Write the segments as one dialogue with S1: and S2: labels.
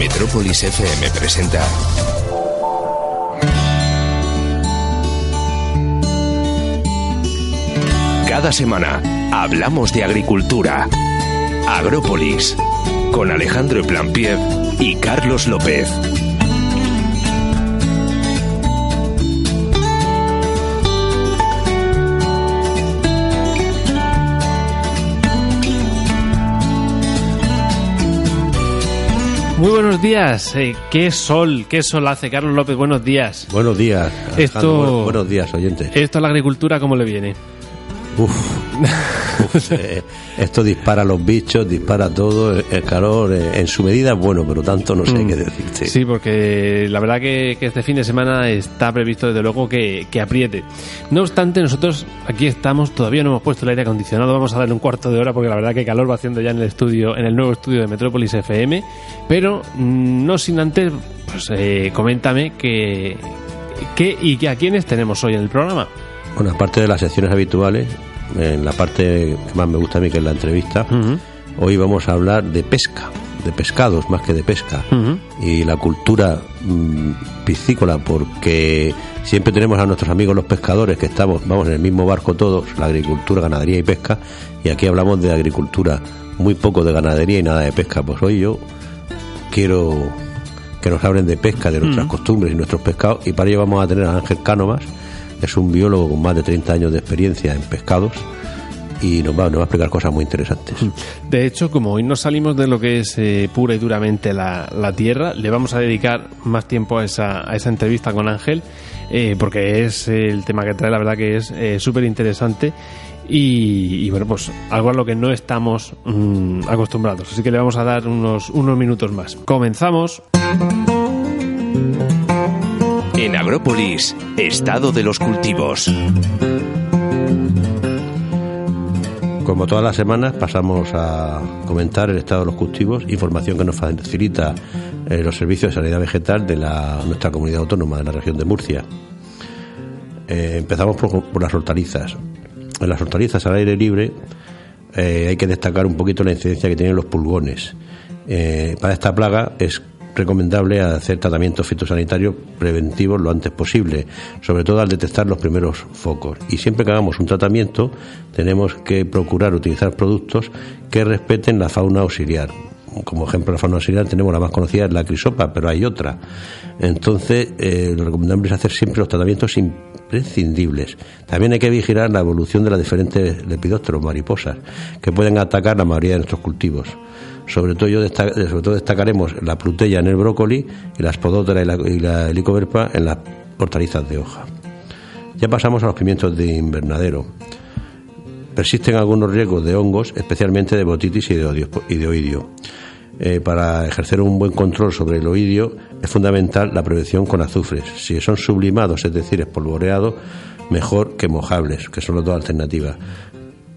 S1: Metrópolis FM presenta Cada semana hablamos de agricultura. Agrópolis con Alejandro Plampiev y Carlos López.
S2: Muy buenos días. Eh, qué sol, qué sol hace, Carlos López. Buenos días.
S3: Buenos días. Alejandro.
S2: Esto-
S3: Bu- Buenos días, oyentes.
S2: Esto a la agricultura, ¿cómo le viene?
S3: Uf, uf, eh, esto dispara los bichos, dispara todo. El, el calor, eh, en su medida, es bueno, pero tanto no sé
S2: Mm.
S3: qué decirte.
S2: Sí, porque la verdad que, que este fin de semana está previsto desde luego que, que apriete. No obstante, nosotros aquí estamos, todavía no hemos puesto el aire acondicionado, vamos a darle un cuarto de hora porque la verdad que calor va haciendo ya en el estudio, en el nuevo estudio de Metrópolis FM, pero mm, no sin antes, pues eh, coméntame que, que y que a quiénes tenemos hoy en el programa.
S3: Bueno, aparte de las secciones habituales, en la parte que más me gusta a mí, que es la entrevista, hoy vamos a hablar de pesca, de pescados más que de pesca. Y la cultura mm, piscícola porque siempre tenemos a nuestros amigos los pescadores que estamos vamos en el mismo barco todos la agricultura ganadería y pesca y aquí hablamos de agricultura muy poco de ganadería y nada de pesca. Pues hoy yo quiero que nos hablen de pesca de nuestras costumbres y nuestros pescados y para ello vamos a tener a Ángel Cánovas es un biólogo con más de 30 años de experiencia en pescados y nos va, nos va a explicar cosas muy interesantes
S2: De hecho, como hoy no salimos de lo que es eh, pura y duramente la, la tierra, le vamos a dedicar más tiempo a esa, a esa entrevista con Ángel, eh, porque es eh, el tema que trae, la verdad que es súper interesante. Y, y, bueno, pues algo a lo que no estamos mm, acostumbrados. Así que le vamos a dar unos, unos minutos más. Comenzamos.
S1: En Agrópolis, estado de los cultivos.
S3: Como todas las semanas pasamos a comentar el estado de los cultivos, información que nos facilita eh, los servicios de sanidad vegetal de la, nuestra comunidad autónoma de la región de Murcia. Eh, empezamos por, las hortalizas. En las hortalizas al aire libre eh, hay que destacar un poquito la incidencia que tienen los pulgones. Para esta plaga es recomendable hacer tratamientos fitosanitarios preventivos lo antes posible, sobre todo al detectar los primeros focos. Y siempre que hagamos un tratamiento, tenemos que procurar utilizar productos que respeten la fauna auxiliar. Como ejemplo, la fauna auxiliar tenemos la más conocida, es la crisopa, pero hay otra. Entonces, eh, lo recomendable es hacer siempre los tratamientos imprescindibles. También hay que vigilar la evolución de las diferentes lepidópteros, mariposas, que pueden atacar la mayoría de nuestros cultivos. Sobre todo, yo sobre todo destacaremos la plutella en el brócoli y la spodótera y la, y helicoverpa en las hortalizas de hoja. Ya pasamos a los pimientos de invernadero. Persisten algunos riesgos de hongos, especialmente de botitis y de, odio- y de oidio. Eh, para ejercer un buen control sobre el oidio es fundamental la prevención con azufres. Si son sublimados, es decir, espolvoreados, mejor que mojables, que son las dos alternativas.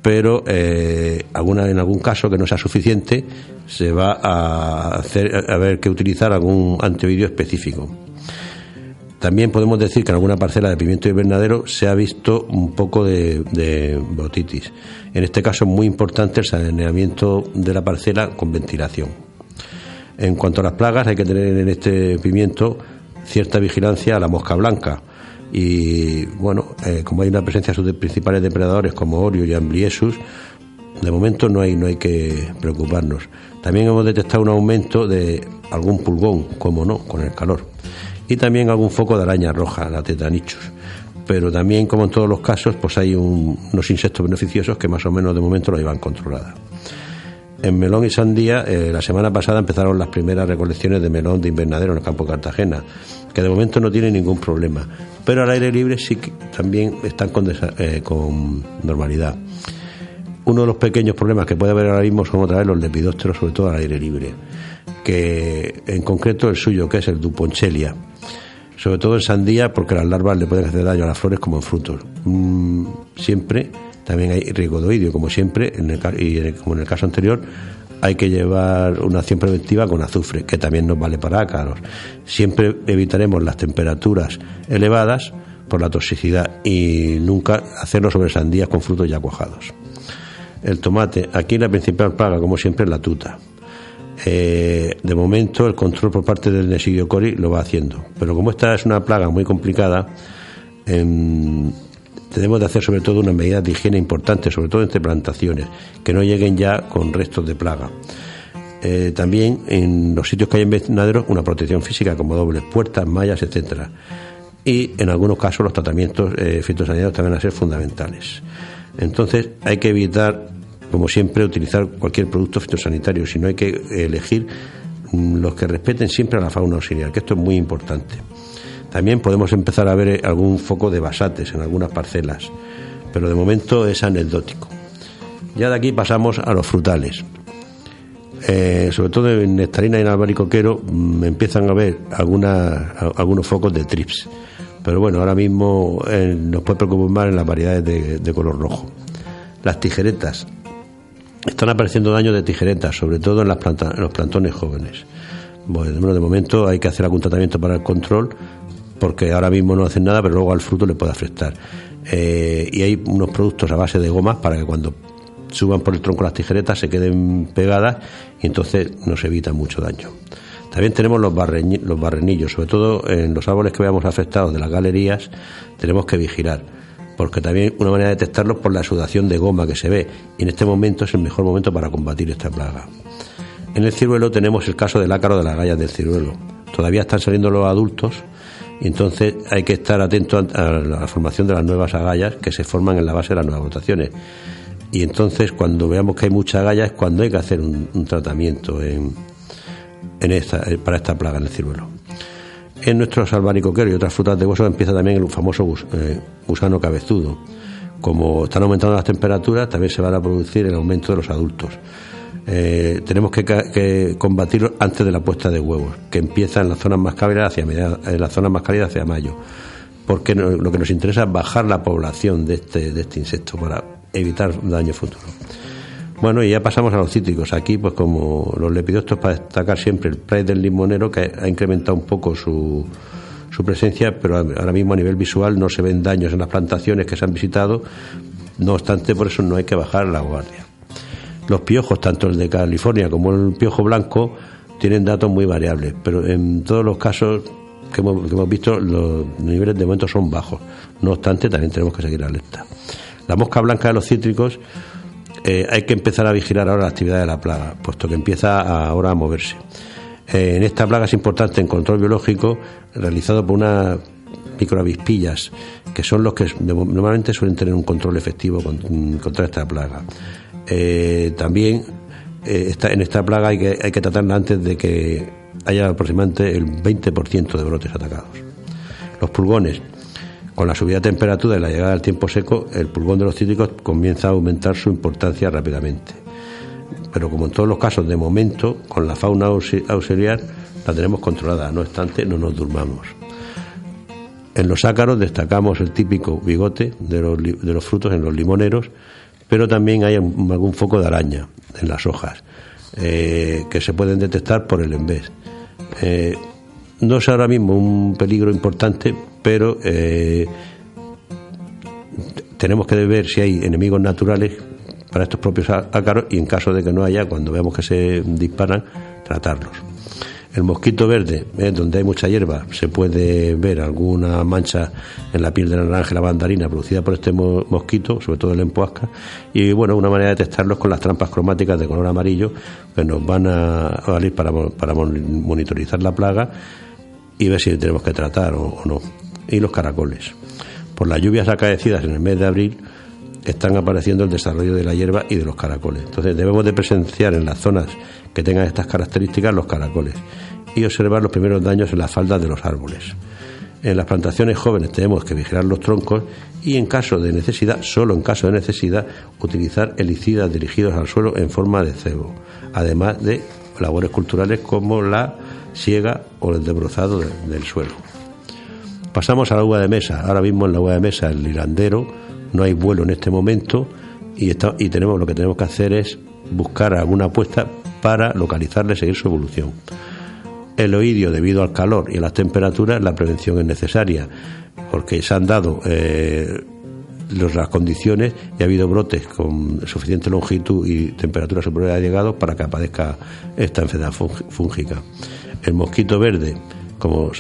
S3: Pero eh, en algún caso que no sea suficiente, se va a hacer haber que utilizar algún antioidio específico. También podemos decir que en alguna parcela de pimiento invernadero se ha visto un poco de, de botitis. En este caso es muy importante el saneamiento de la parcela con ventilación. En cuanto a las plagas, hay que tener en este pimiento cierta vigilancia a la mosca blanca. Y bueno, eh, como hay una presencia de sus principales depredadores como Orio y Ambliesus, de momento no hay, no hay que preocuparnos. También hemos detectado un aumento de algún pulgón, como no, con el calor. Y también algún foco de araña roja, la tetanichus. Pero también, como en todos los casos, pues hay un- unos insectos beneficiosos que más o menos de momento lo llevan controlada. En melón y sandía, eh, la semana pasada empezaron las primeras recolecciones de melón de invernadero en el campo Cartagena, que de momento no tienen ningún problema. Pero al aire libre sí que también están con, eh, con normalidad. Uno de los pequeños problemas que puede haber ahora mismo son otra vez los lepidópteros, sobre todo al aire libre, que en concreto el suyo, que es el Duponchelia, sobre todo en sandía, porque las larvas le pueden hacer daño a las flores como en frutos. Mm, siempre, también hay rigodoidio, como siempre, en el, y como en el caso anterior, hay que llevar una acción preventiva con azufre, que también nos vale para ácaros. Siempre evitaremos las temperaturas elevadas por la toxicidad y nunca hacerlo sobre sandías con frutos ya cuajados. El tomate, aquí la principal plaga, como siempre, es la tuta. Eh, de momento, el control por parte del Nesidio cori lo va haciendo, pero como esta es una plaga muy complicada, em, tenemos de hacer sobre todo unas medidas de higiene importantes, sobre todo entre plantaciones, que no lleguen ya con restos de plaga. Eh, también en los sitios que hay invernaderos una protección física como dobles puertas, mallas, etcétera. Y en algunos casos los tratamientos eh, fitosanitarios también van a ser fundamentales. Entonces hay que evitar, como siempre, utilizar cualquier producto fitosanitario, sino hay que elegir mm, los que respeten siempre a la fauna auxiliar, que esto es muy importante. También podemos empezar a ver eh, algún foco de basates en algunas parcelas, pero de momento es anecdótico. Ya de aquí pasamos a los frutales. Eh, sobre todo en nectarina y en albaricoquero me mm, empiezan a ver algunos focos de trips. Pero bueno, ahora mismo eh, nos puede preocupar más en las variedades de, color rojo. Las tijeretas. Están apareciendo daños de tijeretas, sobre todo en, las en los plantones jóvenes. Bueno, de momento hay que hacer algún tratamiento para el control porque ahora mismo no hacen nada, pero luego al fruto le puede afectar. Eh, y hay unos productos a base de gomas para que cuando suban por el tronco las tijeretas se queden pegadas y entonces nos evita mucho daño. También tenemos los, los barrenillos, sobre todo en los árboles que veamos afectados de las galerías, tenemos que vigilar, porque también una manera de detectarlos por la sudación de goma que se ve, y en este momento es el mejor momento para combatir esta plaga. En el ciruelo tenemos el caso del ácaro de las gallas del ciruelo. Todavía están saliendo los adultos entonces hay que estar atento a la formación de las nuevas agallas que se forman en la base de las nuevas votaciones. Y entonces cuando veamos que hay muchas agallas es cuando hay que hacer un, tratamiento en, esta, eh, para esta plaga en el ciruelo. En nuestros albaricoqueros y otras frutas de hueso empieza también el famoso eh, gusano cabezudo. Como están aumentando las temperaturas, también se va a producir el aumento de los adultos. Eh, tenemos que, combatirlo antes de la puesta de huevos, que empieza en las zonas más cálidas hacia en las zonas más cálidas hacia mayo, porque lo que nos interesa es bajar la población de este, este insecto para evitar daño futuro. Bueno, y ya pasamos a los cítricos. Aquí, pues como los lepidostos, para destacar siempre el price del limonero, que ha incrementado un poco su, su presencia, pero ahora mismo a nivel visual no se ven daños en las plantaciones que se han visitado. No obstante, por eso no hay que bajar la guardia. Los piojos, tanto el de California como el piojo blanco, tienen datos muy variables, pero en todos los casos que hemos, visto los niveles de momento son bajos. No obstante, también tenemos que seguir alerta. La mosca blanca de los cítricos eh, hay que empezar a vigilar ahora la actividad de la plaga, puesto que empieza ahora a moverse. Eh, en esta plaga es importante el control biológico realizado por unas microavispillas, que son los que normalmente suelen tener un control efectivo contra esta plaga. Eh, también eh, en esta plaga hay que, hay que tratarla antes de que haya aproximadamente el 20% de brotes atacados. Los pulgones. Con la subida de temperatura y la llegada del tiempo seco, el pulgón de los cítricos comienza a aumentar su importancia rápidamente. Pero como en todos los casos, de momento, con la fauna auxiliar la tenemos controlada, no obstante, no nos durmamos. En los ácaros destacamos el típico bigote de los, de los frutos en los limoneros, pero también hay algún foco de araña en las hojas eh, que se pueden detectar por el envés. Eh, no es ahora mismo un peligro importante, pero eh, tenemos que ver si hay enemigos naturales para estos propios ácaros y en caso de que no haya, cuando veamos que se disparan, tratarlos. El mosquito verde, eh, donde hay mucha hierba, se puede ver alguna mancha en la piel de la naranja y la mandarina producida por este mosquito, sobre todo el empuasca. Y bueno, una manera de detectarlos con las trampas cromáticas de color amarillo que nos van a valer para, para monitorizar la plaga y ver si tenemos que tratar o, no. Y los caracoles. Por las lluvias acaecidas en el mes de abril, están apareciendo el desarrollo de la hierba y de los caracoles. Entonces debemos de presenciar en las zonas que tengan estas características los caracoles y observar los primeros daños en las faldas de los árboles. En las plantaciones jóvenes tenemos que vigilar los troncos y en caso de necesidad, solo en caso de necesidad, utilizar herbicidas dirigidos al suelo en forma de cebo, además de labores culturales como la siega o el desbrozado del suelo. Pasamos a la uva de mesa. Ahora mismo en la uva de mesa, el hilandero, no hay vuelo en este momento y, tenemos lo que tenemos que hacer es buscar alguna apuesta para localizarle y seguir su evolución. El oidio, debido al calor y a las temperaturas, la prevención es necesaria, porque se han dado eh, las condiciones y ha habido brotes con suficiente longitud y temperatura superior a llegado para que aparezca esta enfermedad fúngica. El mosquito verde, como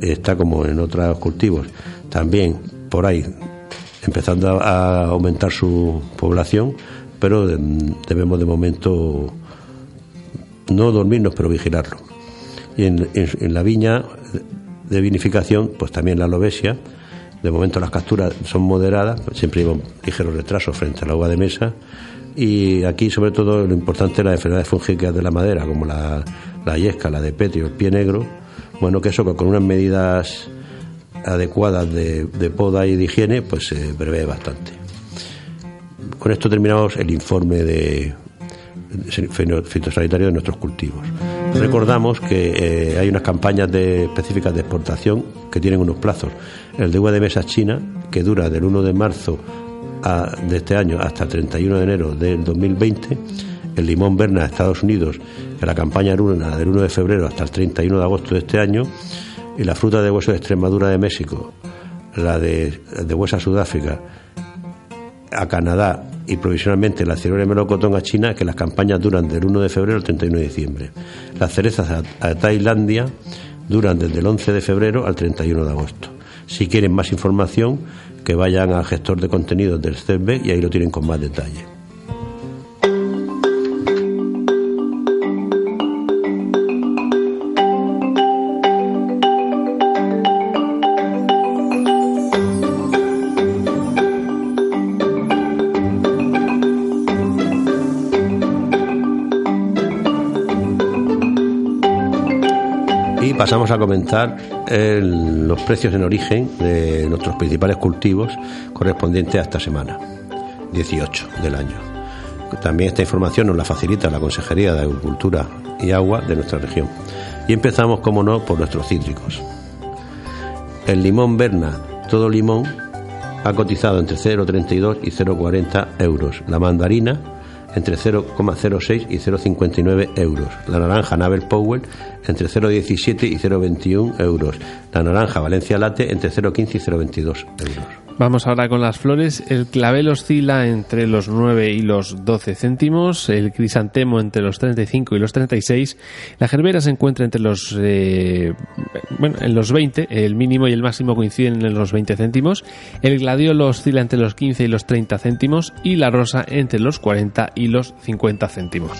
S3: está como en otros cultivos, también por ahí empezando a aumentar su población, pero debemos de momento no dormirnos, pero vigilarlo. Y en, la viña de vinificación, pues también la lobesia. De momento las capturas son moderadas, siempre lleva un ligero retraso frente al agua de mesa. Y aquí, sobre todo, lo importante es las enfermedades fúngicas de la madera, como la, la yesca, la de petrio, el pie negro. Bueno, que eso con unas medidas adecuadas de, poda y de higiene, pues se prevé bastante. Con esto terminamos el informe de fitosanitario de nuestros cultivos. Recordamos que eh, hay unas campañas de, específicas de exportación que tienen unos plazos. El de uva de mesa china, que dura del 1 de marzo de este año hasta el 31 de enero del 2020. El limón Berna de Estados Unidos, que la campaña dura del 1 de febrero hasta el 31 de agosto de este año y la fruta de hueso de Extremadura de México, la de, de huesa Sudáfrica, a Canadá y provisionalmente la ciruela melocotón a China, que las campañas duran del 1 de febrero al 31 de diciembre. Las cerezas a, Tailandia duran desde el 11 de febrero al 31 de agosto. Si quieren más información, que vayan al gestor de contenidos del CEB y ahí lo tienen con más detalle. Pasamos a comentar los precios en origen de nuestros principales cultivos correspondientes a esta semana, 18 del año. También esta información nos la facilita la Consejería de Agricultura y Agua de nuestra región. Y empezamos, como no, por nuestros cítricos. El limón Berna, todo limón, ha cotizado entre 0,32 y 0,40 euros. La mandarina, entre 0,06 y 0,59 euros. La naranja Nabel Powell entre 0,17 y 0,21 euros. La naranja Valencia Late entre 0,15 y 0,22 euros.
S2: Vamos ahora con las flores. El clavel oscila entre los 9 y los 12 céntimos, el crisantemo entre los 35 y los 36, la gerbera se encuentra entre los eh, bueno, en los 20, el mínimo y el máximo coinciden en los 20 céntimos, el gladiolo oscila entre los 15 y los 30 céntimos y la rosa entre los 40 y los 50 céntimos.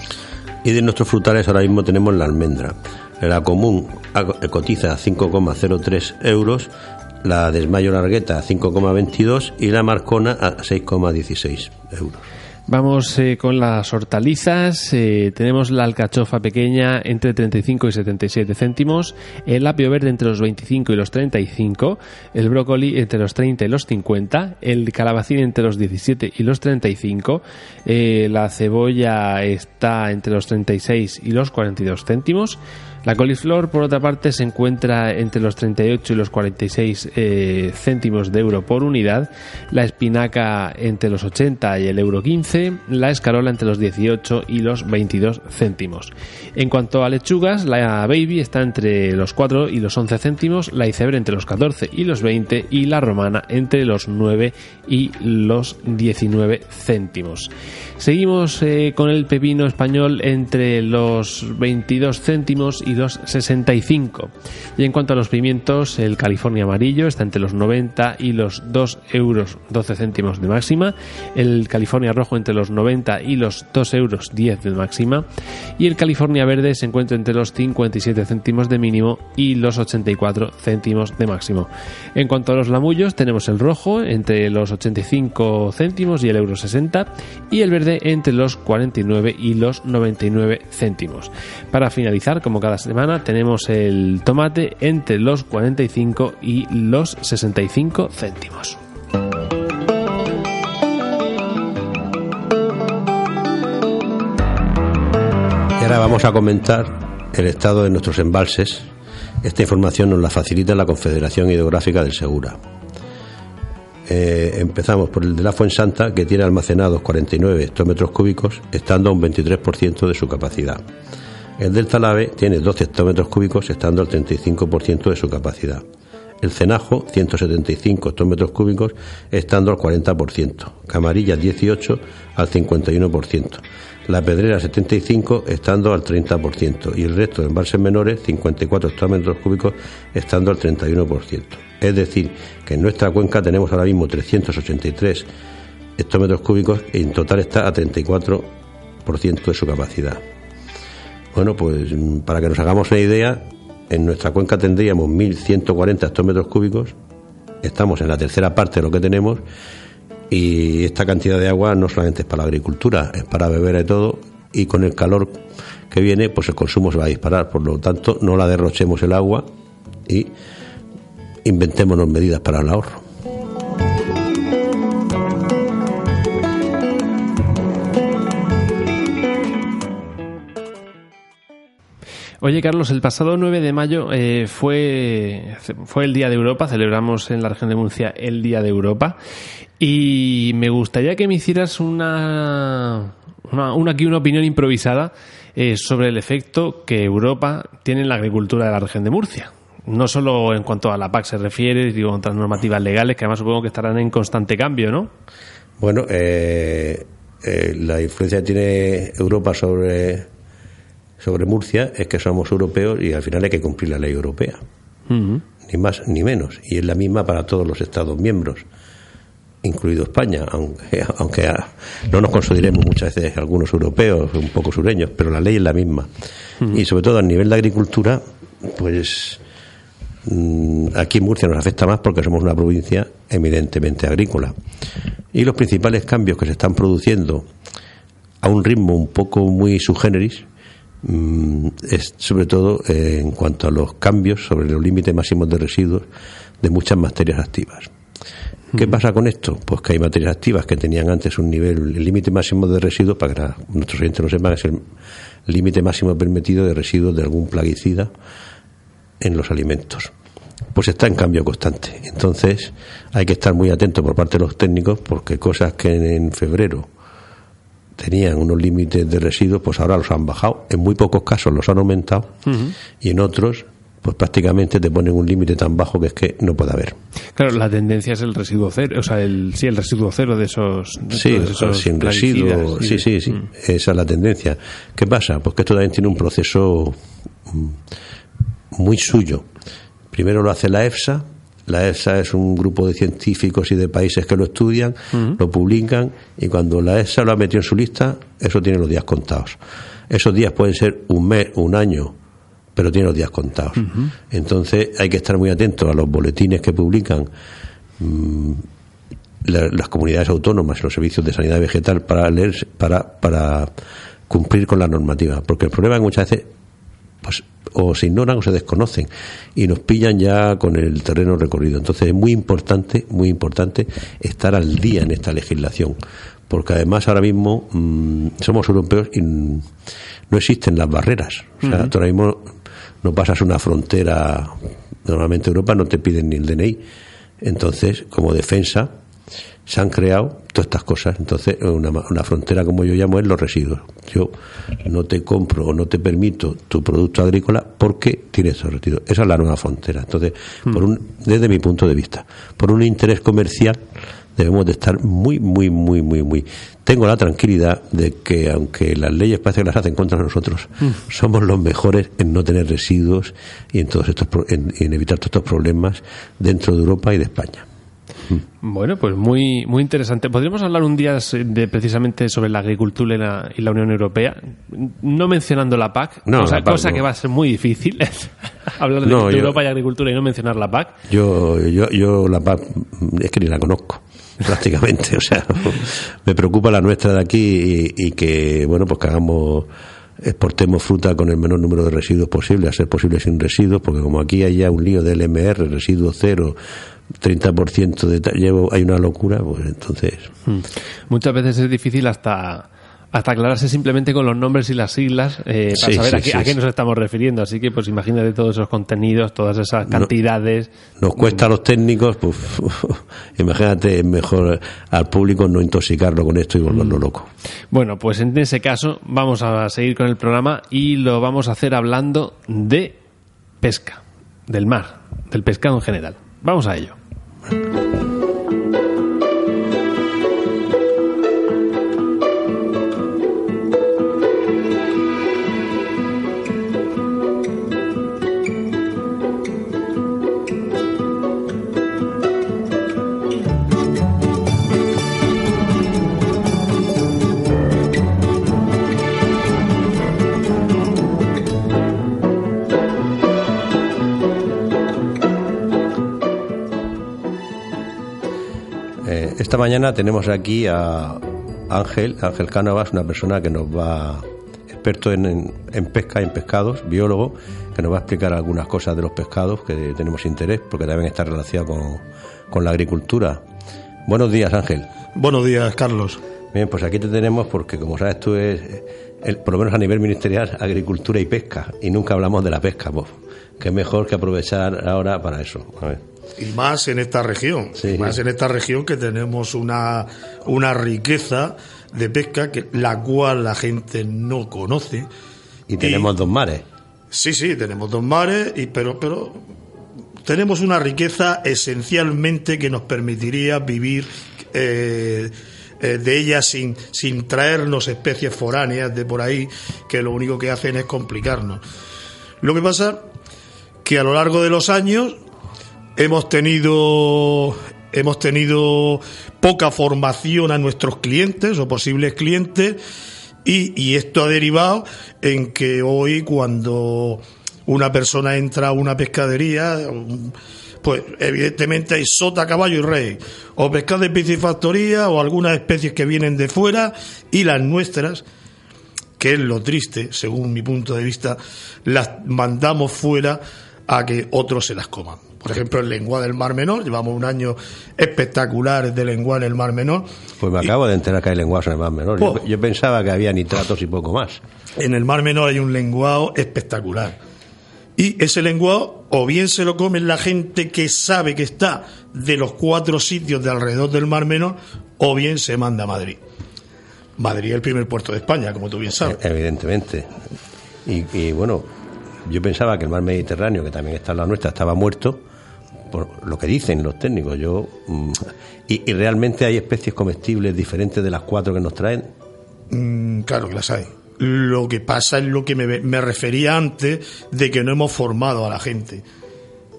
S3: Y de nuestros frutales ahora mismo tenemos la almendra. La común cotiza a 5,03 euros, la Desmayo Largueta a 5,22 y la Marcona a 6,16 euros.
S2: Vamos eh, con las hortalizas. Eh, tenemos la alcachofa pequeña entre 35 y 77 céntimos, el apio verde entre los 25 y los 35, el brócoli entre los 30 y los 50, el calabacín entre los 17 y los 35, eh, la cebolla está entre los 36 y los 42 céntimos, la coliflor, por otra parte, se encuentra entre los 38 y los 46 eh, céntimos de euro por unidad, la espinaca entre los 80 y el euro 15, la escarola entre los 18 y los 22 céntimos. En cuanto a lechugas, la baby está entre los 4 y los 11 céntimos, la iceberg entre los 14 y los 20 y la romana entre los 9 y los 19 céntimos. Seguimos eh, con el pepino español entre los 22 céntimos y los 65. Y en cuanto a los pimientos, el California amarillo está entre los 90 y los 2 euros 12 céntimos de máxima, el California rojo entre los 90 y los 2 euros 10 de máxima y el California Verde se encuentra entre los 57 céntimos de mínimo y los 84 céntimos de máximo. En cuanto a los lamullos, tenemos el rojo entre los 85 céntimos y el euro 60 y el verde entre los 49 y los 99 céntimos. Para finalizar, como cada semana, tenemos el tomate entre los 45 y los 65 céntimos.
S3: Y ahora vamos a comentar el estado de nuestros embalses. Esta información nos la facilita la Confederación Hidrográfica del Segura. Eh, empezamos por el de la Fuensanta, que tiene almacenados 49 hectómetros cúbicos, estando a un 23% de su capacidad. El del Talave tiene 12 hectómetros cúbicos, estando al 35% de su capacidad. El Cenajo, 175 hectómetros cúbicos, estando al 40%. Camarilla, 18 al 51%. La Pedrera, 75, estando al 30%. Y el resto de embalses menores, 54 hectómetros cúbicos, estando al 31%. Es decir, que en nuestra cuenca tenemos ahora mismo 383 hectómetros cúbicos y en total está a 34% de su capacidad. Bueno, pues para que nos hagamos una idea, en nuestra cuenca tendríamos 1.140 hectómetros cúbicos, estamos en la tercera parte de lo que tenemos. Y esta cantidad de agua no solamente es para la agricultura, es para beber de todo. Y con el calor que viene pues el consumo se va a disparar, por lo tanto no la derrochemos el agua y inventémonos medidas para el ahorro.
S2: Oye, Carlos, el pasado 9 de mayo eh, fue, fue el Día de Europa, celebramos en la región de Murcia el Día de Europa, y me gustaría que me hicieras una, una, aquí una opinión improvisada eh, sobre el efecto que Europa tiene en la agricultura de la región de Murcia. No solo en cuanto a la PAC se refiere, digo, otras normativas legales que además supongo que estarán en constante cambio, ¿no?
S3: Bueno, eh, la influencia que tiene Europa sobre sobre Murcia es que somos europeos y al final hay que cumplir la ley europea. Ni más ni menos. Y es la misma para todos los Estados miembros, incluido España, aunque, aunque no nos consideremos muchas veces algunos europeos, un poco sureños, pero la ley es la misma. Y sobre todo a nivel de agricultura, pues mm, aquí en Murcia nos afecta más porque somos una provincia eminentemente agrícola. Y los principales cambios que se están produciendo a un ritmo un poco muy subgéneris, es sobre todo eh, en cuanto a los cambios sobre los límites máximos de residuos de muchas materias activas. ¿Qué pasa con esto? Pues que hay materias activas que tenían antes un nivel, el límite máximo de residuos, para que nuestros oyentes lo sepan, es el límite máximo permitido de residuos de algún plaguicida en los alimentos. Pues está en cambio constante. Entonces hay que estar muy atento por parte de los técnicos porque cosas que en febrero tenían unos límites de residuos, pues ahora los han bajado. En muy pocos casos los han aumentado y en otros pues prácticamente te ponen un límite tan bajo que es que no puede haber.
S2: Claro, la tendencia es el residuo cero, o sea, el, sí, el residuo cero de esos...
S3: sí, sin residuo, sí, sí, sí, mm. esa es la tendencia. ¿Qué pasa? Pues que esto también tiene un proceso mm, muy suyo. Primero lo hace la EFSA, la EFSA es un grupo de científicos y de países que lo estudian, lo publican y cuando la EFSA lo ha metido en su lista, eso tiene los días contados. Esos días pueden ser un mes, un año, pero tiene los días contados. Entonces hay que estar muy atentos a los boletines que publican mm, las comunidades autónomas y los servicios de sanidad vegetal para leer, para, para cumplir con la normativa. Porque el problema es que muchas veces pues o se ignoran o se desconocen y nos pillan ya con el terreno recorrido. Entonces es muy importante, muy importante estar al día en esta legislación, porque además ahora mismo mm, somos europeos y no existen las barreras. O sea, ahora mismo no pasas una frontera, normalmente Europa no te piden ni el DNI. Entonces, como defensa, se han creado todas estas cosas. Entonces, una, una, frontera, como yo llamo, es los residuos. Yo no te compro o no te permito tu producto agrícola porque tienes esos residuos. Esa es la nueva frontera. Entonces, por hmm. un, desde mi punto de vista, por un interés comercial, debemos de estar muy, muy, muy, muy, muy. Tengo la tranquilidad de que, aunque las leyes parece que las hacen contra nosotros, hmm. somos los mejores en no tener residuos y en, todos estos, en evitar todos estos problemas dentro de Europa y de España.
S2: Bueno, pues muy, muy interesante. ¿Podríamos hablar un día de, precisamente sobre la agricultura y la, y la Unión Europea? No mencionando la PAC,
S3: No,
S2: cosa,
S3: la PAC
S2: cosa
S3: no.
S2: que va a ser muy difícil. hablar de
S3: No, yo-
S2: Europa y agricultura y no mencionar la PAC.
S3: Yo, yo, yo la paz es que ni la conozco prácticamente, o sea, me preocupa la nuestra de aquí y, y que, bueno, pues que hagamos, exportemos fruta con el menor número de residuos posible, a ser posible sin residuos, porque como aquí hay ya un lío de LMR, residuos cero, 30% de, llevo, hay una locura, pues entonces,
S2: Mm. Muchas veces es difícil hasta hasta aclararse simplemente con los nombres y las siglas eh, para
S3: Sí,
S2: saber
S3: sí,
S2: a, qué,
S3: sí,
S2: a qué nos estamos refiriendo. Así que, pues imagínate todos esos contenidos, todas esas cantidades.
S3: nos cuesta a los técnicos, pues imagínate, es mejor al público no intoxicarlo con esto y volverlo loco.
S2: Bueno, pues en ese caso vamos a seguir con el programa y lo vamos a hacer hablando de pesca, del mar, del pescado en general. Vamos a ello.
S3: Esta mañana tenemos aquí a Ángel, Ángel Cánovas, una persona que nos va, experto en, en- en pesca y en pescados, biólogo, que nos va a explicar algunas cosas de los pescados que tenemos interés, porque deben estar relacionados con, con la agricultura. Buenos días, Ángel.
S4: Buenos días, Carlos.
S3: Bien, pues aquí te tenemos porque, como sabes tú, es, el- por lo menos a nivel ministerial, agricultura y pesca, y nunca hablamos de la pesca, pues. Que es mejor que aprovechar ahora para eso. A ver.
S4: Y más en esta región,
S3: Sí.
S4: y más en esta región que tenemos una, una riqueza de pesca que la cual la gente no conoce.
S3: Y tenemos dos mares.
S4: Sí, sí, tenemos dos mares, y, pero, pero tenemos una riqueza esencialmente que nos permitiría vivir eh, eh, de ella sin, sin traernos especies foráneas de por ahí que lo único que hacen es complicarnos. Lo que pasa que a lo largo de los años hemos tenido hemos tenido poca formación a nuestros clientes o posibles clientes y, esto ha derivado en que hoy cuando una persona entra a una pescadería pues evidentemente hay sota, caballo y rey, o pescado de piscifactoría o algunas especies que vienen de fuera y las nuestras que es lo triste, según mi punto de vista, las mandamos fuera a que otros se las coman. Por ejemplo, el lenguado del Mar Menor, llevamos un año espectacular de lenguado en el Mar Menor.
S3: Pues me acabo de enterar que hay lenguaje en el mar menor. Yo,
S4: Oh.
S3: yo pensaba que había nitratos y poco más.
S4: En el Mar Menor hay un lenguado espectacular. Y ese lenguado, o bien se lo comen la gente que sabe que está de los cuatro sitios de alrededor del Mar Menor, o bien se manda a Madrid. Madrid es el primer puerto de España, como tú bien sabes.
S3: Evidentemente. Y, y, bueno, yo pensaba que el mar Mediterráneo, que también está en la nuestra, estaba muerto, por lo que dicen los técnicos. Yo mm, y, realmente hay especies comestibles diferentes de las cuatro que nos traen.
S4: Mm, claro que las hay. Lo que pasa es lo que me, me refería antes de que no hemos formado a la gente.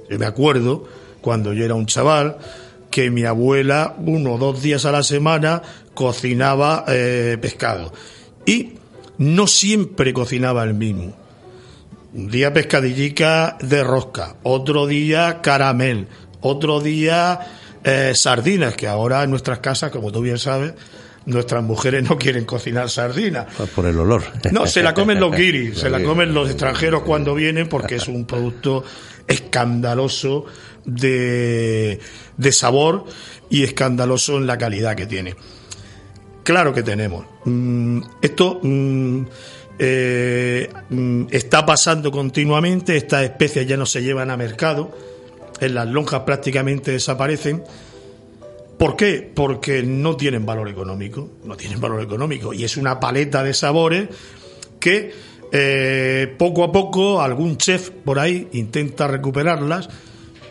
S4: Yo me acuerdo cuando yo era un chaval que mi abuela uno o dos días a la semana cocinaba eh, pescado y no siempre cocinaba el mismo. Un día pescadillica de rosca, otro día caramel, otro día eh, sardinas, que ahora en nuestras casas, como tú bien sabes, nuestras mujeres no quieren cocinar sardinas.
S3: pues, Por el olor.
S4: No, se la comen los guiris, se la comen los extranjeros cuando vienen porque es un producto escandaloso de, de sabor y escandaloso en la calidad que tiene. Claro que tenemos. Mm, esto mm, eh, mm, está pasando continuamente, estas especies ya no se llevan a mercado, en las lonjas prácticamente desaparecen. ¿Por qué? Porque no tienen valor económico, no tienen valor económico y es una paleta de sabores que eh, poco a poco algún chef por ahí intenta recuperarlas.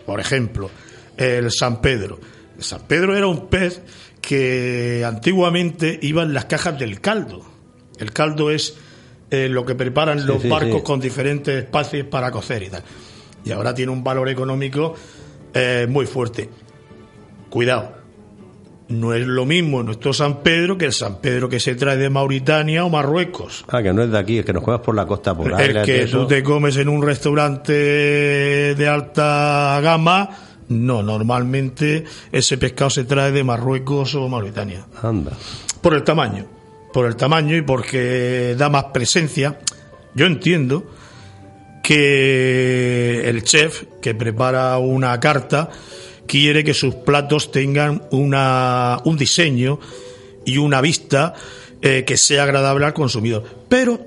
S4: Por ejemplo, el San Pedro. El San Pedro era un pez que antiguamente iba en las cajas del caldo. El caldo es eh, lo que preparan los
S3: sí,
S4: barcos
S3: sí.
S4: con diferentes especies para cocer y tal. Y ahora tiene un valor económico eh, muy fuerte. Cuidado, no es lo mismo nuestro San Pedro que el San Pedro que se trae de Mauritania o Marruecos.
S3: Ah, que no es de aquí, el que nos juegas por la costa por
S4: El que tú te comes en un restaurante de alta gama, no, normalmente ese pescado se trae de Marruecos o Mauritania.
S3: Anda.
S4: Por el tamaño, por el tamaño y porque da más presencia. Yo entiendo que el chef que prepara una carta quiere que sus platos tengan una, un diseño y una vista eh, que sea agradable al consumidor. Pero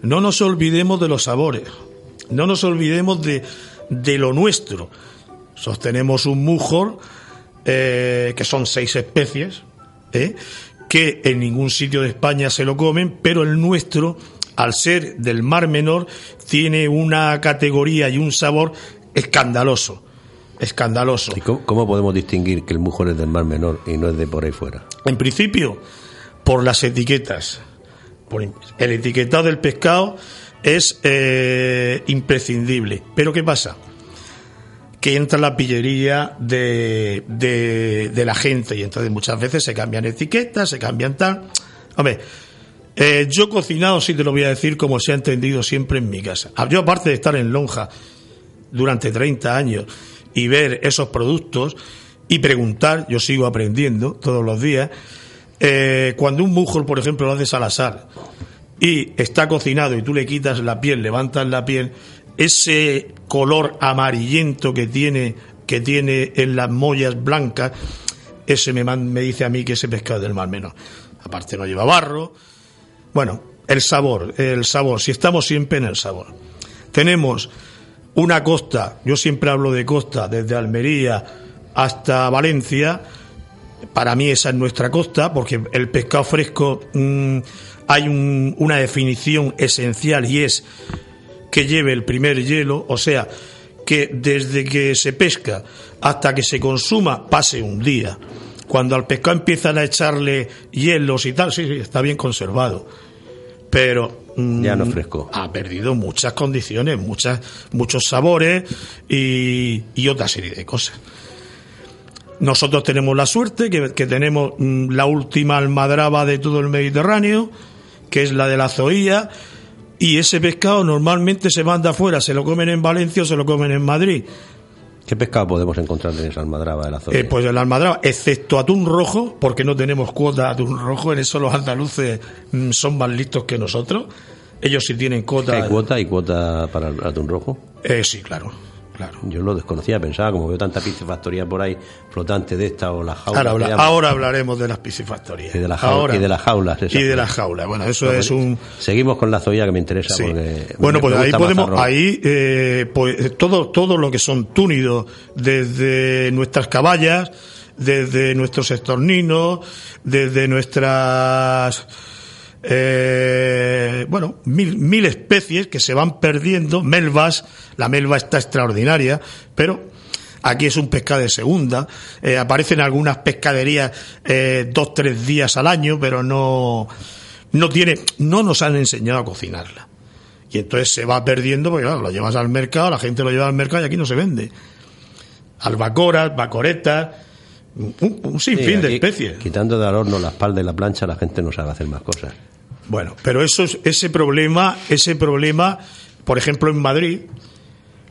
S4: no nos olvidemos de los sabores, no nos olvidemos de, de lo nuestro. Sostenemos un mujor, eh, que son seis especies, eh, que en ningún sitio de España se lo comen, pero el nuestro, al ser del Mar Menor, tiene una categoría y un sabor escandaloso escandaloso.
S3: ¿Y cómo, podemos distinguir que el mujón es del Mar Menor y no es de por ahí fuera?
S4: En principio, por las etiquetas. el etiquetado del pescado es eh, imprescindible. Pero ¿qué pasa? Que entra la pillería de, de, la gente y entonces muchas veces se cambian etiquetas, se cambian tal. Hombre, eh, yo cocinado sí te lo voy a decir como se ha entendido siempre en mi casa. Yo aparte de estar en lonja durante 30 años y ver esos productos y preguntar, yo sigo aprendiendo todos los días, eh, cuando un mujol, por ejemplo, lo haces al asar y está cocinado y tú le quitas la piel, levantas la piel, ese color amarillento que tiene, que tiene en las mollas blancas, ese me, me dice a mí que ese pescado del mar menos. Aparte no lleva barro. Bueno, el sabor, el sabor, si estamos siempre en el sabor. Tenemos una costa, yo siempre hablo de costa, desde Almería hasta Valencia, para mí esa es nuestra costa, porque el pescado fresco mm, hay una definición esencial y es que lleve el primer hielo, o sea, que desde que se pesca hasta que se consuma pase un día. Cuando al pescado empiezan a echarle hielos y tal, sí, sí, está bien conservado. Pero
S3: ya no fresco.
S4: Ha perdido muchas condiciones, muchas, muchos sabores y, y otra serie de cosas. Nosotros tenemos la suerte que, que, tenemos mm, la última almadraba de todo el Mediterráneo, que es la de la zoía, y ese pescado normalmente se manda afuera, se lo comen en Valencia o se lo comen en Madrid.
S3: ¿Qué pescado podemos encontrar en esa almadraba de la zona?
S4: Eh, pues en la almadraba, excepto atún rojo, porque no tenemos cuota de atún rojo, en eso los andaluces mm, son más listos que nosotros. Ellos sí tienen cuota.
S3: ¿Hay cuota y cuota para el atún rojo?
S4: Eh, sí, claro. Claro.
S3: Yo lo desconocía, pensaba, como veo tanta piscifactoría por ahí flotante de esta o la jaula.
S4: Ahora, hablaremos de las piscifactorías.
S3: Y de, y de las jaulas.
S4: Y de las jaulas. Bueno, eso es un.
S3: Seguimos con la zoya que me interesa. Porque
S4: bueno, pues ahí podemos. Ahí, eh, pues todo, todo lo que son túnidos, desde nuestras caballas, desde nuestros estorninos, desde nuestras eh, bueno, mil, mil especies que se van perdiendo, melvas, la melva está extraordinaria, pero aquí es un pescado de segunda, eh, aparecen algunas pescaderías eh, dos, tres días al año, pero no, no tiene, no nos han enseñado a cocinarla. Y entonces se va perdiendo, porque claro, lo llevas al mercado, la gente lo lleva al mercado y aquí no se vende. Albacoras, bacoretas, un, sinfín de especies.
S3: Quitando del horno la espalda y la plancha, la gente no sabe hacer más cosas.
S4: Bueno, pero eso, ese problema, ese problema, por ejemplo, en Madrid,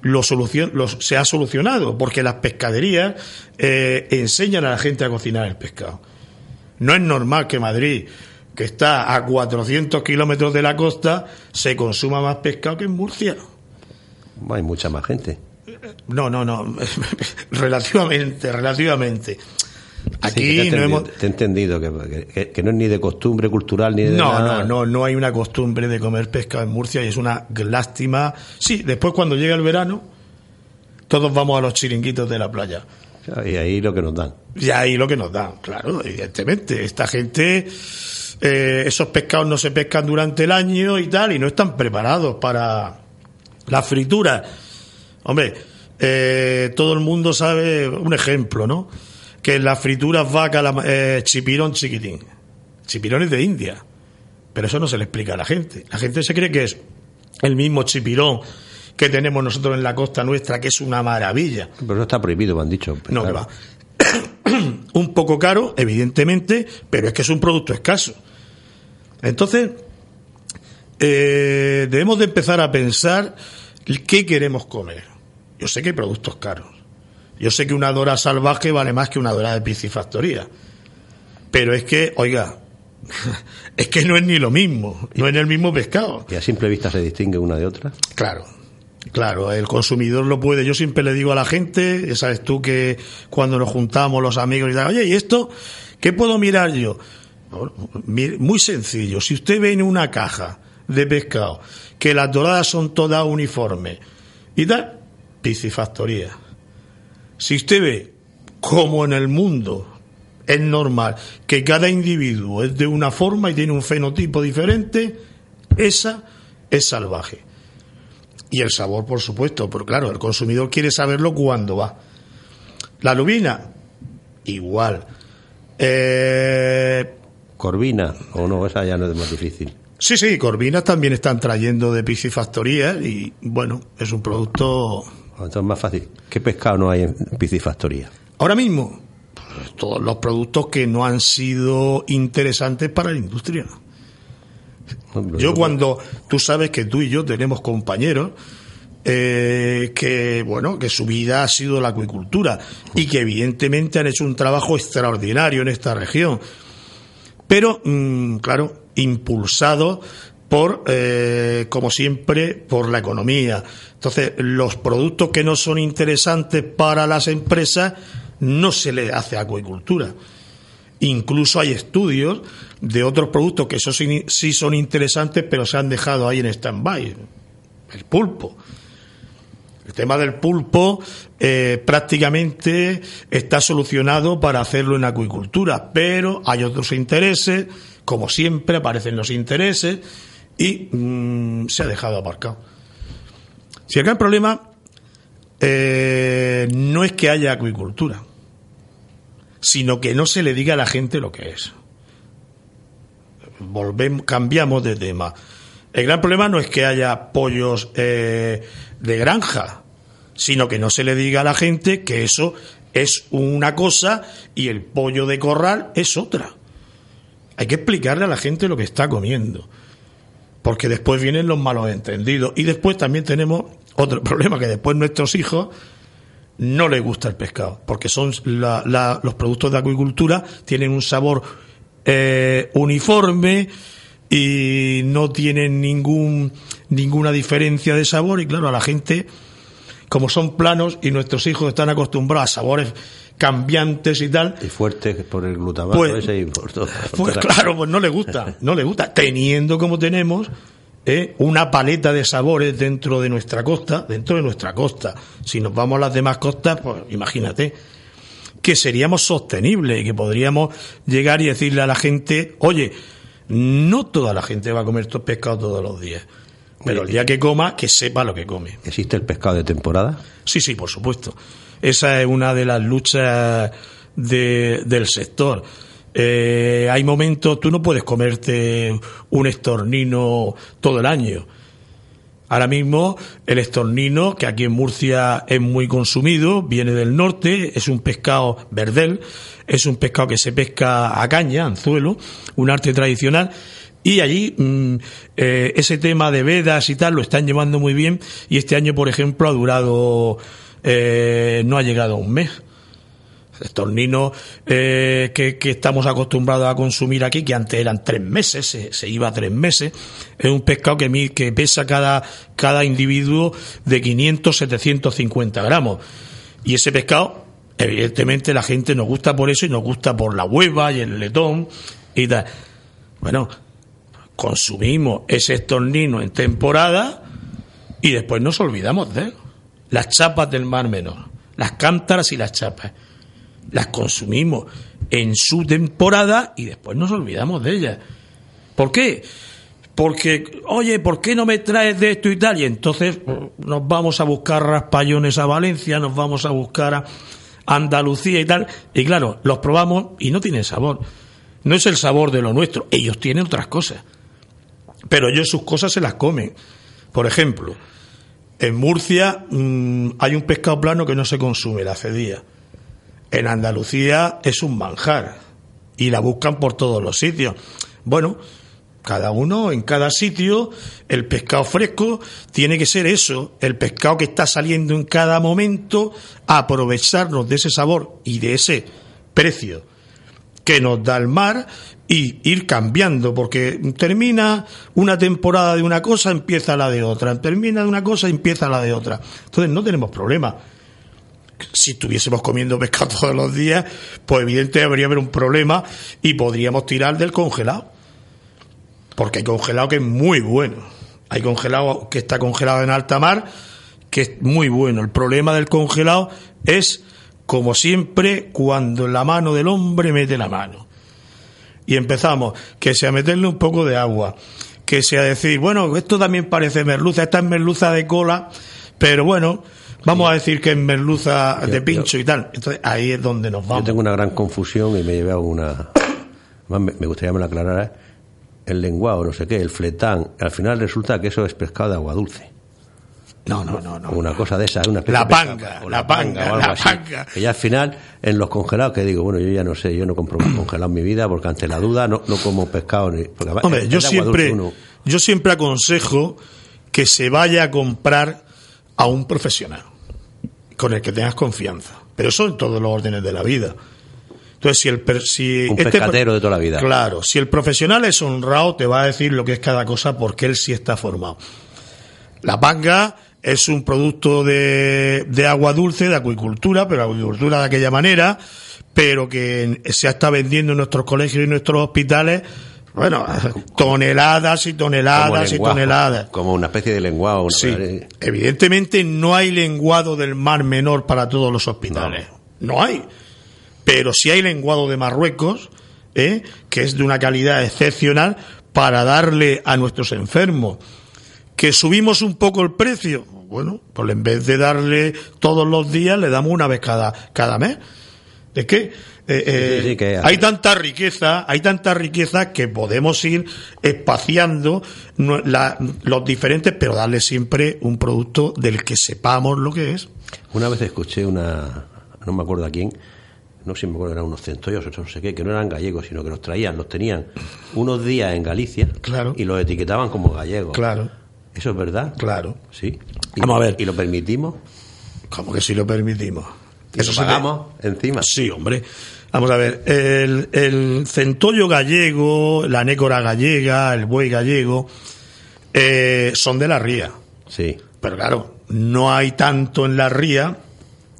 S4: lo se ha solucionado, porque las pescaderías eh, enseñan a la gente a cocinar el pescado. No es normal que Madrid, que está a 400 kilómetros de la costa, se consuma más pescado que en Murcia.
S3: Hay mucha más gente.
S4: No, no, no. relativamente, relativamente. Aquí
S3: no hemos... Te he entendido que, que, no es ni de costumbre cultural ni de
S4: no, No, no, no hay una costumbre de comer pescado en Murcia y es una lástima. Sí, después cuando llega el verano, todos vamos a los chiringuitos de la playa.
S3: Y ahí lo que nos dan.
S4: Y ahí lo que nos dan, claro, evidentemente. Esta gente, eh, esos pescados no se pescan durante el año y tal, y no están preparados para la fritura. Hombre, eh, todo el mundo sabe un ejemplo, ¿no? Que en las frituras vaca eh, chipirón chiquitín. Chipirones de India. Pero eso no se le explica a la gente. La gente se cree que es el mismo chipirón que tenemos nosotros en la costa nuestra, que es una maravilla.
S3: Pero no está prohibido, me han dicho.
S4: No, va. un poco caro, evidentemente, pero es que es un producto escaso. Entonces, eh, debemos de empezar a pensar qué queremos comer. Yo sé que hay productos caros. Yo sé que una dora salvaje vale más que una dora de piscifactoría. Pero es que, oiga, es que no es ni lo mismo, no es el mismo pescado.
S3: ¿Y a simple vista se distingue una de otra?
S4: Claro, claro, el consumidor lo puede. Yo siempre le digo a la gente, ya sabes tú que cuando nos juntamos los amigos y tal, oye, ¿y esto qué puedo mirar yo? Muy sencillo, si usted ve en una caja de pescado que las doradas son todas uniformes y tal, piscifactoría. Si usted ve como en el mundo es normal que cada individuo es de una forma y tiene un fenotipo diferente, esa es salvaje. Y el sabor, por supuesto, pero claro, el consumidor quiere saberlo cuando va. La lubina, igual. Eh...
S3: Corvina, o no, esa ya no es más difícil.
S4: Sí, sí, corvinas también están trayendo de piscifactoría y bueno, es un producto...
S3: Entonces es más fácil. ¿Qué pescado no hay en piscifactoría?
S4: Ahora mismo, todos los productos que no han sido interesantes para la industria. Yo cuando tú sabes que tú y yo tenemos compañeros eh, que bueno que su vida ha sido la acuicultura y que evidentemente han hecho un trabajo extraordinario en esta región, pero mm, claro impulsado por eh, como siempre por la economía. Entonces los productos que no son interesantes para las empresas no se le hace acuicultura. Incluso hay estudios de otros productos que eso sí, son interesantes, pero se han dejado ahí en stand-by. El pulpo. El tema del pulpo eh, prácticamente está solucionado para hacerlo en acuicultura, pero hay otros intereses, como siempre aparecen los intereses, y mm, se ha dejado aparcado. Si acá el problema eh, no es que haya acuicultura, sino que no se le diga a la gente lo que es. Volvemos, cambiamos de tema. El gran problema no es que haya pollos eh, de granja, sino que no se le diga a la gente que eso es una cosa y el pollo de corral es otra. Hay que explicarle a la gente lo que está comiendo, porque después vienen los malos entendidos. Y después también tenemos otro problema, que después nuestros hijos no le gusta el pescado, porque son los productos de acuicultura tienen un sabor eh, uniforme y no tienen ningún ninguna diferencia de sabor. Y claro a la gente como son planos y nuestros hijos están acostumbrados a sabores cambiantes y tal
S3: y fuertes por el glutamato
S4: pues, ese pues claro pues no le gusta no le gusta. Teniendo como tenemos ¿eh? una paleta de sabores dentro de nuestra costa, dentro de nuestra costa. Si nos vamos a las demás costas, pues imagínate que seríamos sostenibles y que podríamos llegar y decirle a la gente, oye, no toda la gente va a comer estos pescados todos los días. Pero el día que coma, que sepa lo que come.
S3: ¿Existe el pescado de temporada?
S4: Sí, sí, por supuesto. Esa es una de las luchas de, del sector. Eh, hay momentos, tú no puedes comerte un estornino todo el año. Ahora mismo el estornino, que aquí en Murcia es muy consumido, viene del norte, es un pescado verdel, es un pescado que se pesca a caña, anzuelo, un arte tradicional, y allí mm, eh, ese tema de vedas y tal lo están llevando muy bien, y este año, por ejemplo, ha durado, eh, no ha llegado a un mes estornino eh, que, estamos acostumbrados a consumir aquí, que antes eran tres meses, se, iba a tres meses, es un pescado que, que pesa cada, cada individuo de 500, 750 gramos. Y ese pescado, evidentemente, la gente nos gusta por eso y nos gusta por la hueva y el letón y. Bueno, consumimos ese estornino en temporada y después nos olvidamos de él. Las chapas del Mar Menor, las cántaras y las chapas las consumimos en su temporada y después nos olvidamos de ellas. ¿Por qué? Porque, oye, ¿por qué no me traes de esto y tal? Y entonces nos vamos a buscar raspayones a Valencia, nos vamos a buscar a Andalucía y tal. Y claro, los probamos y no tienen sabor. No es el sabor de lo nuestro. Ellos tienen otras cosas. Pero ellos sus cosas se las comen. Por ejemplo, en Murcia mm, hay un pescado plano que no se consume, la cedía en Andalucía es un manjar y la buscan por todos los sitios. Bueno, cada uno en cada sitio, el pescado fresco tiene que ser eso, el pescado que está saliendo en cada momento, aprovecharnos de ese sabor y de ese precio que nos da el mar y ir cambiando, porque termina una temporada de una cosa, empieza la de otra, termina de una cosa, empieza la de otra. Entonces no tenemos problema. Si estuviésemos comiendo pescado todos los días, pues evidentemente habría haber un problema y podríamos tirar del congelado. Porque hay congelado que es muy bueno. Hay congelado que está congelado en alta mar, que es muy bueno. El problema del congelado es como siempre, cuando la mano del hombre mete la mano. Y empezamos, que sea meterle un poco de agua, que sea decir, bueno, esto también parece merluza, esta es merluza de cola, pero bueno, vamos a decir que es merluza de pincho y tal. Entonces ahí es donde nos vamos.
S3: Yo tengo una gran confusión y me llevé a una... Me gustaría que me lo aclarara. El lenguado, no sé qué, el fletán. Al final resulta que eso es pescado de agua dulce.
S4: No, no, no, no.
S3: Una cosa de esa, una
S4: La panga, la panga, la panga.
S3: Que ya al final, en los congelados, que digo, bueno, yo ya no sé, yo no compro congelado en mi vida, porque ante la duda no, no como pescado ni.
S4: Hombre, yo siempre, yo siempre aconsejo que se vaya a comprar a un profesional con el que tengas confianza. Pero eso en todos los órdenes de la vida. Entonces, si el si
S3: un este pescatero de toda la vida.
S4: Claro, si el profesional es honrado, te va a decir lo que es cada cosa porque él sí está formado. La panga es un producto de, de agua dulce, de acuicultura, pero acuicultura de aquella manera, pero que se está vendiendo en nuestros colegios y nuestros hospitales bueno, toneladas y toneladas y toneladas.
S3: Como una especie de lenguado.
S4: Sí. Evidentemente no hay lenguado del Mar Menor para todos los hospitales. No, hay. Pero sí hay lenguado de Marruecos, ¿eh? que es de una calidad excepcional para darle a nuestros enfermos que subimos un poco el precio. Bueno, pues en vez de darle todos los días, le damos una vez cada, cada mes. Es que, eh, eh, hay tanta riqueza, hay tanta riqueza que podemos ir espaciando los diferentes, pero darle siempre un producto del que sepamos lo que es.
S3: Una vez escuché una, no me acuerdo a quién, no sé si me acuerdo, eran unos centollos no sé qué, que no eran gallegos, sino que los traían, los tenían unos días en Galicia
S4: claro.
S3: y los etiquetaban como gallegos.
S4: Claro.
S3: ¿Eso es verdad?
S4: Claro.
S3: Sí.
S4: Vamos a ver.
S3: ¿Y lo permitimos?
S4: ¿Cómo que sí lo permitimos?
S3: ¿Eso pagamos encima?
S4: Sí, hombre. Vamos a ver, el, el centollo gallego, la nécora gallega, el buey gallego, eh, son de la ría.
S3: Sí.
S4: Pero claro, no hay tanto en la ría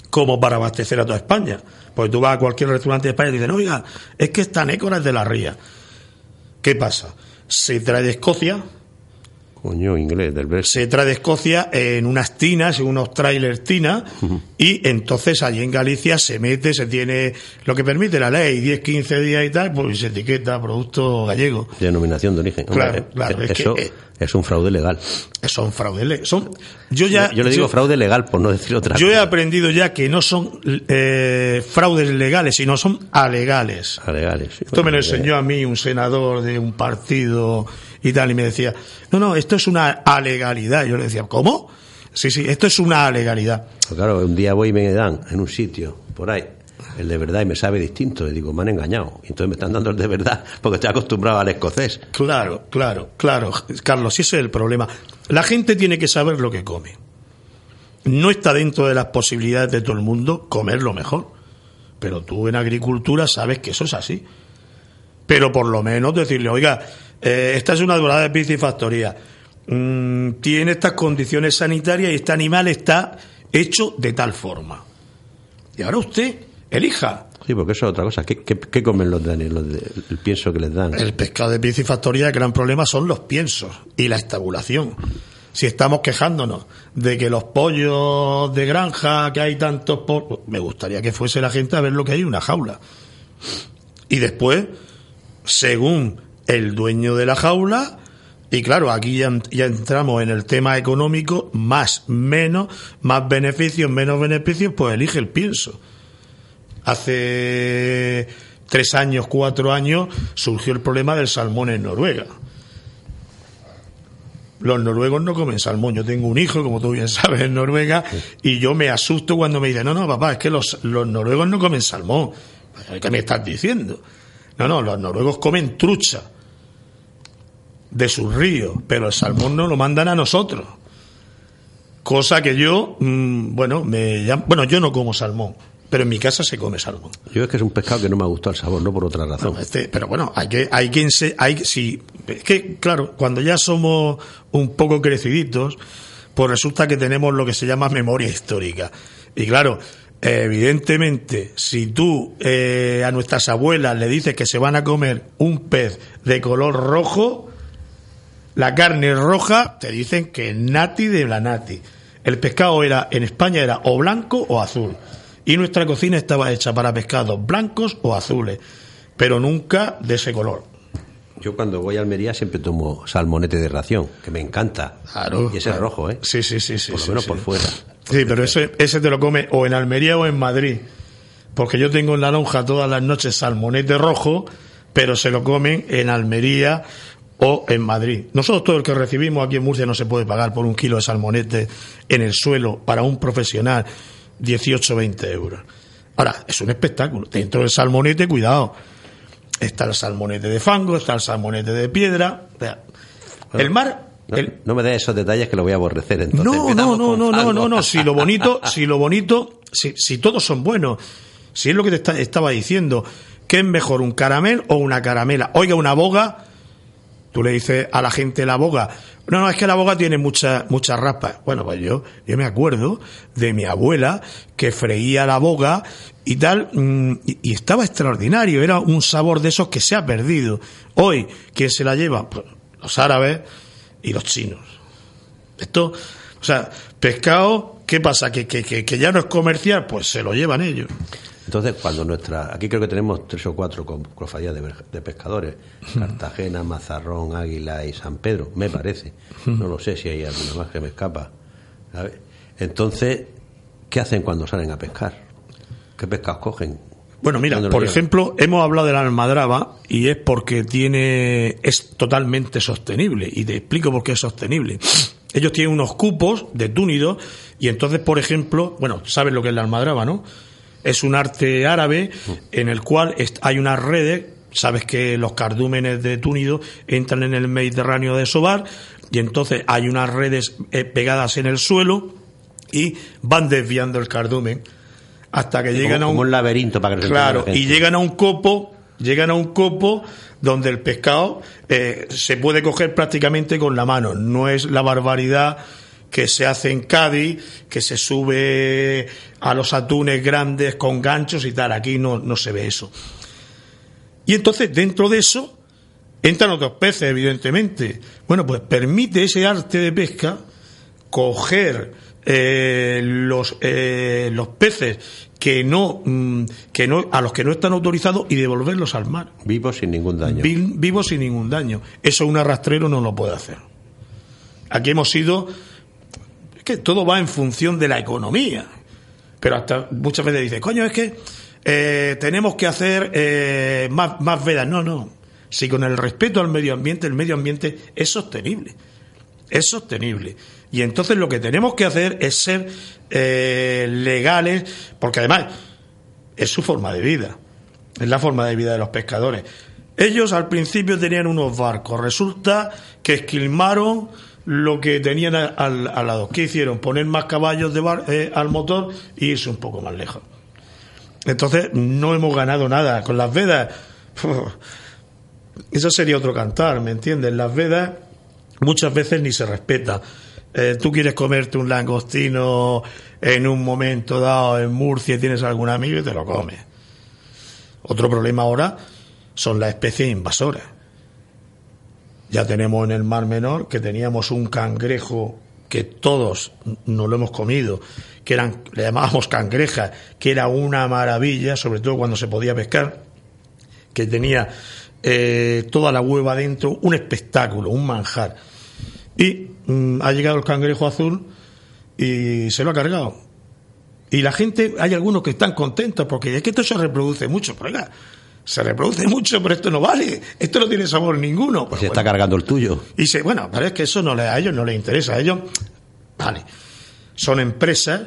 S4: como para abastecer a toda España. Porque tú vas a cualquier restaurante de España y dices, no, oiga, es que esta nécora es de la ría. ¿Qué pasa? Se trae de Escocia,
S3: Coño, inglés del
S4: Se trae de Escocia en unas tinas, en unos trailers tinas, y entonces allí en Galicia se mete, se tiene lo que permite la ley, 10, 15 días y tal, pues se etiqueta producto gallego.
S3: Denominación de origen.
S4: Claro, claro.
S3: eso
S4: es,
S3: es un fraude legal.
S4: Son fraude son yo ya
S3: yo le digo fraude legal por no decir otra
S4: yo
S3: cosa.
S4: he aprendido ya que no son eh, fraudes legales sino son alegales
S3: alegales sí,
S4: esto me lo enseñó a mí un senador de un partido y tal y me decía no no esto es una alegalidad yo le decía cómo sí sí esto es una alegalidad
S3: pues claro un día voy y me dan en un sitio por ahí el de verdad y me sabe distinto. Y digo, me han engañado. Y entonces me están dando el de verdad porque estoy acostumbrado al escocés.
S4: Claro, claro, claro. Carlos, ese es el problema. La gente tiene que saber lo que come. No está dentro de las posibilidades de todo el mundo comer lo mejor. Pero tú en agricultura sabes que eso es así. Pero por lo menos decirle, oiga, eh, esta es una dorada de piscifactoría. Mm, tiene estas condiciones sanitarias y este animal está hecho de tal forma. Y ahora usted elija.
S3: Sí, porque eso es otra cosa. ¿Qué, qué, comen los danes, el pienso que les dan?
S4: El pescado de piscifactoría, el gran problema son los piensos y la estabulación. Si estamos quejándonos de que los pollos de granja, que hay tantos pollos, me gustaría que fuese la gente a ver lo que hay en una jaula. Y después, según el dueño de la jaula, y claro, aquí ya, ya, entramos en el tema económico, más, menos, más beneficios, menos beneficios, pues elige el pienso. Hace tres años, cuatro años, surgió el problema del salmón en Noruega. los noruegos no comen salmón. Yo tengo un hijo, como tú bien sabes, en Noruega, y yo me asusto cuando me dicen, no, no, papá, es que los, los noruegos no comen salmón. ¿Qué me estás diciendo? No, no, los noruegos comen trucha de sus ríos, pero el salmón no lo mandan a nosotros. Cosa que yo, mm, bueno, me llama- bueno, yo no como salmón, pero en mi casa se come salmón.
S3: Yo es que es un pescado que no me ha gustado el sabor, no por otra razón.
S4: Este- pero bueno, hay que, hay que, hay, sí, es que, claro, cuando ya somos un poco creciditos, pues resulta que tenemos lo que se llama memoria histórica. Y claro, evidentemente, si tú eh, a nuestras abuelas le dices que se van a comer un pez de color rojo, la carne roja, te dicen que es nati de la nati. El pescado era, en España era o blanco o azul. Y nuestra cocina estaba hecha para pescados blancos o azules, pero nunca de ese color.
S3: Yo cuando voy a Almería siempre tomo salmonete de ración, que me encanta.
S4: Claro,
S3: y ese es rojo, ¿eh?
S4: Sí, sí, sí, sí.
S3: Por lo menos
S4: sí.
S3: por fuera.
S4: Sí, pero ese, ese te lo come o en Almería o en Madrid. Porque yo tengo en la lonja todas las noches salmonete rojo, pero se lo comen en Almería o en Madrid. Nosotros todo el que recibimos aquí en Murcia no se puede pagar por un kilo de salmonete en el suelo para un profesional 18 20 euros. Ahora, es un espectáculo. Dentro del salmonete, cuidado. Está el salmonete de fango, está el salmonete de piedra. O sea, El mar...
S3: No, me des esos detalles que lo voy a aborrecer entonces.
S4: no, no, no, no, no, no, no, si lo bonito, si lo bonito, si, si todos son buenos, si es lo que te está- estaba diciendo, ¿qué es mejor, un caramel o una caramela? Oiga, una boga, tú le dices a la gente la boga, no, no, es que la boga tiene muchas muchas raspas. Bueno, pues yo, yo me acuerdo de mi abuela que freía la boga y tal, mm, y, estaba extraordinario, era un sabor de esos que se ha perdido. Hoy, ¿quién se la lleva? Pues, los árabes y los chinos. Esto, o sea, pescado, ¿qué pasa? ¿Que, que, que, que ya no es comercial? Pues se lo llevan ellos.
S3: Entonces, cuando nuestra. Aquí creo que tenemos tres o cuatro co- cofradías de, de pescadores: Cartagena, Mazarrón, Águila y San Pedro, me parece. No lo sé si hay alguna más que me escapa. ¿sabes? Entonces, ¿qué hacen cuando salen a pescar? ¿Qué pescados cogen?
S4: Bueno, mira,
S3: ¿Dónde lo
S4: por ejemplo, hemos hablado de la almadraba y es porque tiene es totalmente sostenible y te explico por qué es sostenible. Ellos tienen unos cupos de túnido y entonces, por ejemplo, bueno, sabes lo que es la almadraba, ¿no? Es un arte árabe en el cual hay unas redes, sabes que los cardúmenes de túnido entran en el Mediterráneo de Sobar y entonces hay unas redes eh, pegadas en el suelo y van desviando el cardumen hasta que
S3: Como-
S4: llegan a un
S3: como un laberinto para que
S4: Claro,
S3: la
S4: y llegan a un copo, llegan a un copo donde el pescado eh, se puede coger prácticamente con la mano. No es la barbaridad que se hace en Cádiz, que se sube a los atunes grandes con ganchos y tal. Aquí no, no se ve eso. Y entonces, dentro de eso, entran otros peces, evidentemente. Bueno, pues permite ese arte de pesca coger eh, los eh, los peces que no mm, que no a los que no están autorizados y devolverlos al mar
S3: Vivos sin ningún daño.
S4: vi- vivos sin ningún daño eso un arrastrero no lo puede hacer aquí hemos sido es que todo va en función de la economía. Pero hasta muchas veces dice coño es que eh, tenemos que hacer eh, más más vedas no no. Si con el respeto al medio ambiente el medio ambiente es sostenible. Es sostenible. Y entonces lo que tenemos que hacer es ser eh, legales, porque además es su forma de vida, es la forma de vida de los pescadores. Ellos al principio tenían unos barcos, resulta que esquilmaron lo que tenían al, al lado. ¿Qué hicieron? Poner más caballos de bar- eh, al motor y irse un poco más lejos. Entonces no hemos ganado nada. Con las vedas, eso sería otro cantar, ¿me entiendes? Las vedas muchas veces ni se respeta. Eh, tú quieres comerte un langostino en un momento dado en Murcia y tienes algún amigo y te lo comes. Otro problema ahora son las especies invasoras. Ya tenemos en el Mar Menor que teníamos un cangrejo que todos nos lo hemos comido, que eran, le llamábamos cangreja, que era una maravilla, sobre todo cuando se podía pescar, que tenía eh, toda la hueva dentro, un espectáculo, un manjar. Y mm, ha llegado el cangrejo azul y se lo ha cargado. Y la gente, hay algunos que están contentos porque es que esto se reproduce mucho. Pero oiga, se reproduce mucho, pero esto no vale, esto no tiene sabor ninguno.
S3: se está cargando el tuyo.
S4: Y se, bueno, pero es que eso no le, a ellos no les interesa, a ellos, vale, son empresas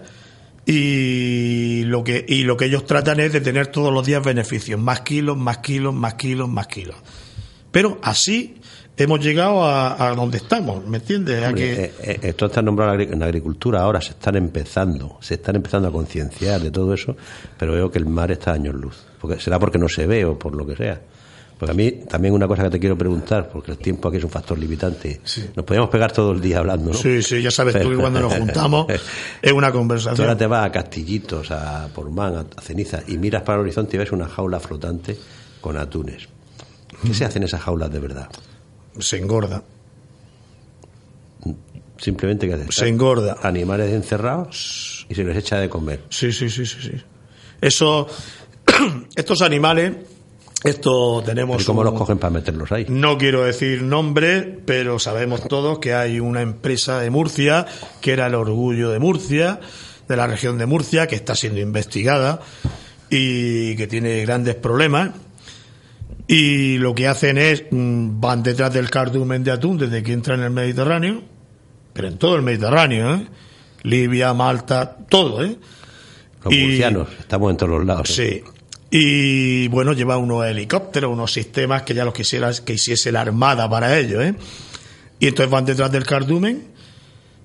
S4: y lo que y lo que ellos tratan es de tener todos los días beneficios, más kilos, más kilos, más kilos, más kilos. Pero así hemos llegado a, donde estamos, ¿me entiendes?
S3: Eh, eh, esto está nombrado en agricultura, ahora se están empezando, se están empezando a concienciar de todo eso, pero veo que el mar está a años luz, porque será porque no se ve o por lo que sea. Porque a mí también una cosa que te quiero preguntar, porque el tiempo aquí es un factor limitante. Nos podríamos pegar todo el día hablando, ¿no?
S4: Sí, sí, ya sabes tú que cuando nos juntamos es una conversación. Tú
S3: ahora te vas a Castillitos, a Pormán, a Ceniza, y miras para el horizonte y ves una jaula flotante con atunes. ¿Qué se hace en esas jaulas de verdad?
S4: Se engorda.
S3: Simplemente que
S4: Se engorda.
S3: Animales encerrados y se les echa de comer.
S4: Sí, sí, sí, sí. sí. Eso, estos animales esto tenemos.
S3: ¿Y cómo los cogen para meterlos ahí?
S4: No quiero decir nombre, pero sabemos todos que hay una empresa de Murcia, que era el orgullo de Murcia, de la región de Murcia, que está siendo investigada y que tiene grandes problemas. Y lo que hacen es, mm, van detrás del cardumen de atún desde que entra en el Mediterráneo, pero en todo el Mediterráneo, ¿eh? Libia, Malta, todo, ¿eh?
S3: Los murcianos, estamos en todos los lados.
S4: ¿eh? Sí, y bueno, lleva unos helicópteros, unos sistemas que ya los quisiera que hiciese la Armada para ellos, ¿eh? Y entonces van detrás del cardumen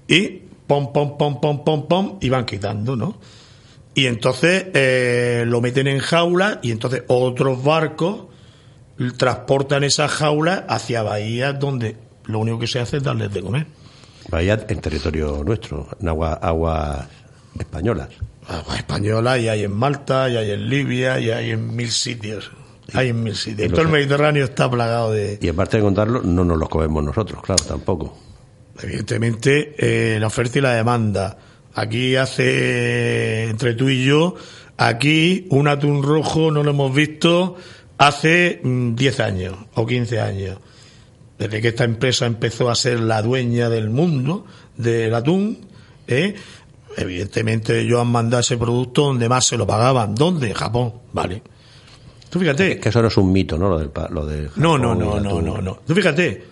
S4: y pom, pom, pom, pom, pom, pom, y van quitando, ¿no? Y entonces eh, lo meten en jaula y entonces otros barcos transportan esas jaulas hacia bahías donde lo único que se hace es darles de comer.
S3: Bahías en territorio nuestro, en aguas agua españolas
S4: española y hay en Malta, y hay en Libia, y hay en mil sitios. Hay en mil sitios. Todo el Mediterráneo está plagado de.
S3: Y aparte de contarlo, no nos los comemos nosotros, claro, tampoco.
S4: Evidentemente, eh, la oferta y la demanda. Aquí hace, entre tú y yo, aquí un atún rojo no lo hemos visto hace 10 mm, años o 15 años. Desde que esta empresa empezó a ser la dueña del mundo del atún, ¿eh? Evidentemente ellos han mandado ese producto donde más se lo pagaban. ¿Dónde? Japón. Vale. Tú fíjate.
S3: que eso no es un mito, ¿no? Lo del, lo
S4: no, no, no, no, no, no. Tú fíjate.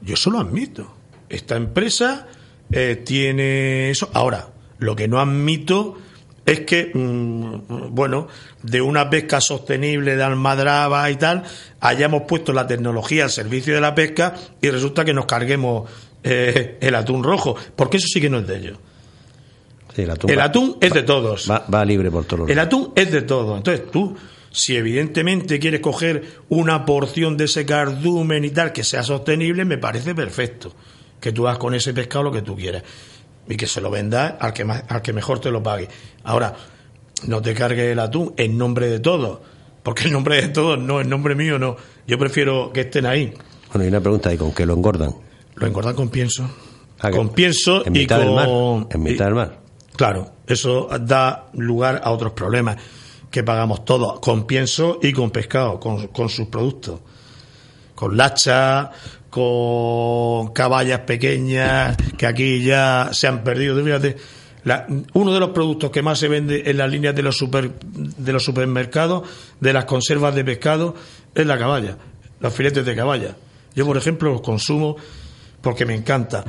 S4: Yo eso lo admito. Esta empresa eh, tiene eso. Ahora, lo que no admito es que, mm, bueno, de una pesca sostenible de almadraba y tal, hayamos puesto la tecnología al servicio de la pesca y resulta que nos carguemos eh, el atún rojo, porque eso sí que no es de ellos el atún, es de todos.
S3: Va, libre por todos
S4: El atún es de todos. Entonces tú, si evidentemente quieres coger una porción de ese cardumen y tal que sea sostenible, me parece perfecto. Que tú hagas con ese pescado lo que tú quieras. Y que se lo vendas al que, al que mejor te lo pague. Ahora, no te cargues el atún en nombre de todos. Porque el nombre de todos no, el nombre mío no. Yo prefiero que estén ahí.
S3: Bueno, y una pregunta, ¿y con qué lo engordan?
S4: Lo engordan con pienso. Ah, con pienso
S3: en mitad Del mar, en mitad del mar.
S4: Claro, eso da lugar a otros problemas que pagamos todos, con pienso y con pescado, con, sus productos. Con lacha, con caballas pequeñas, que aquí ya se han perdido. Fíjate, uno de los productos que más se vende en las líneas de los, super, de los supermercados, de las conservas de pescado, es la caballa, los filetes de caballa. Yo, por ejemplo, los consumo porque me encanta.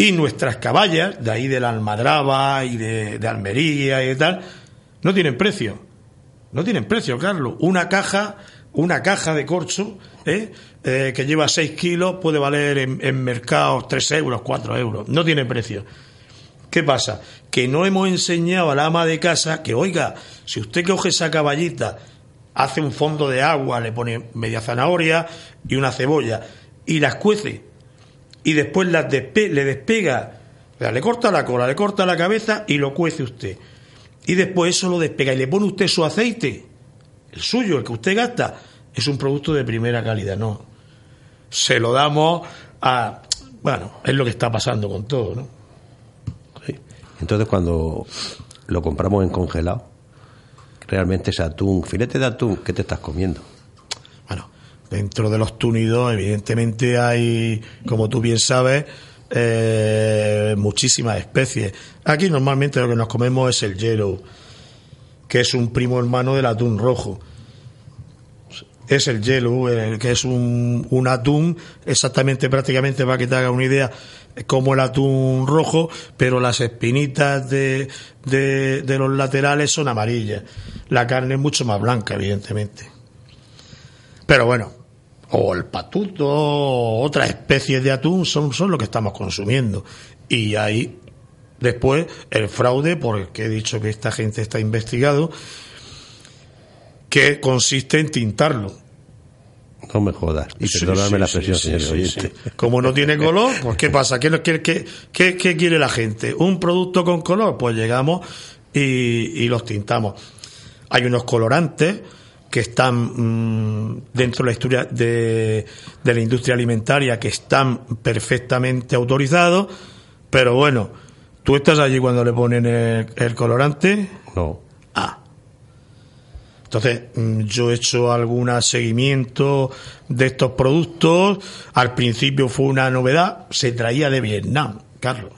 S4: Y nuestras caballas, de ahí de la Almadraba y de, Almería y tal, no tienen precio. No tienen precio, Carlos. Una caja, una caja de corcho, ¿eh? Eh, que lleva 6 kilos, puede valer en, en mercados 3 euros, 4 euros. No tiene precio. ¿Qué pasa? Que no hemos enseñado a la ama de casa que, oiga, si usted coge esa caballita, hace un fondo de agua, le pone media zanahoria y una cebolla y las cuece y después las le despega, le corta la cola, le corta la cabeza y lo cuece usted. Y después eso lo despega y le pone usted su aceite, el suyo, el que usted gasta, es un producto de primera calidad, no. Se lo damos a... Bueno, es lo que está pasando con todo, ¿no?
S3: Entonces cuando lo compramos en congelado, realmente es atún, filete de atún, ¿qué te estás comiendo?
S4: Dentro de los túnidos, evidentemente, hay, como tú bien sabes, eh, muchísimas especies. Aquí normalmente lo que nos comemos es el yellow, que es un primo hermano del atún rojo. es el yellow, el que es un, un atún, exactamente prácticamente para que te haga una idea, como el atún rojo, pero las espinitas de, de, de los laterales son amarillas. La carne es mucho más blanca, evidentemente. Pero bueno, o el patuto, o otras especies de atún son, son lo que estamos consumiendo. Y ahí, después, el fraude, porque he dicho que esta gente está investigado, que consiste en tintarlo.
S3: No me jodas. Y
S4: Sí,
S3: perdóname
S4: sí,
S3: la
S4: sí,
S3: señor oyente.
S4: sí. Como no tiene color, pues ¿qué pasa? ¿Qué, qué, qué, qué- qué quiere la gente? ¿Un producto con color? Pues llegamos y, y los tintamos. Hay unos colorantes que están mm, dentro de la historia de, de la industria alimentaria que están perfectamente autorizados, pero bueno, tú estás allí cuando le ponen el, el colorante,
S3: No.
S4: Ah. Entonces, mm, yo he hecho algún seguimiento de estos productos. Al principio fue una novedad, se traía de Vietnam, Carlos.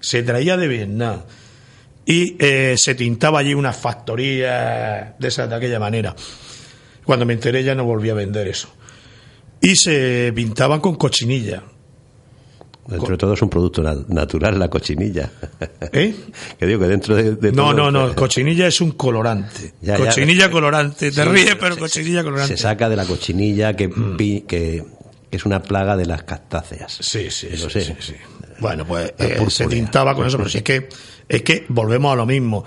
S4: Se traía de Vietnam. Y eh, se tintaba allí unas factorías de, esa, de aquella manera. Cuando me enteré ya no volví a vender eso. Y se pintaban con cochinilla.
S3: Dentro de todo es un producto na- natural, la cochinilla.
S4: ¿Eh?
S3: que digo que dentro de, de
S4: No,
S3: todo-
S4: no, no, cochinilla es un colorante.
S3: Ya, ya.
S4: cochinilla colorante. Te
S3: Sí,
S4: ríes, pero
S3: se-
S4: cochinilla colorante.
S3: Se saca de la cochinilla que, pi- que, que es una plaga de las cactáceas.
S4: Sí, sí, sí,
S3: sé.
S4: sí, sí. Bueno, pues eh, se tintaba con eso, pero si es que es que volvemos a lo mismo.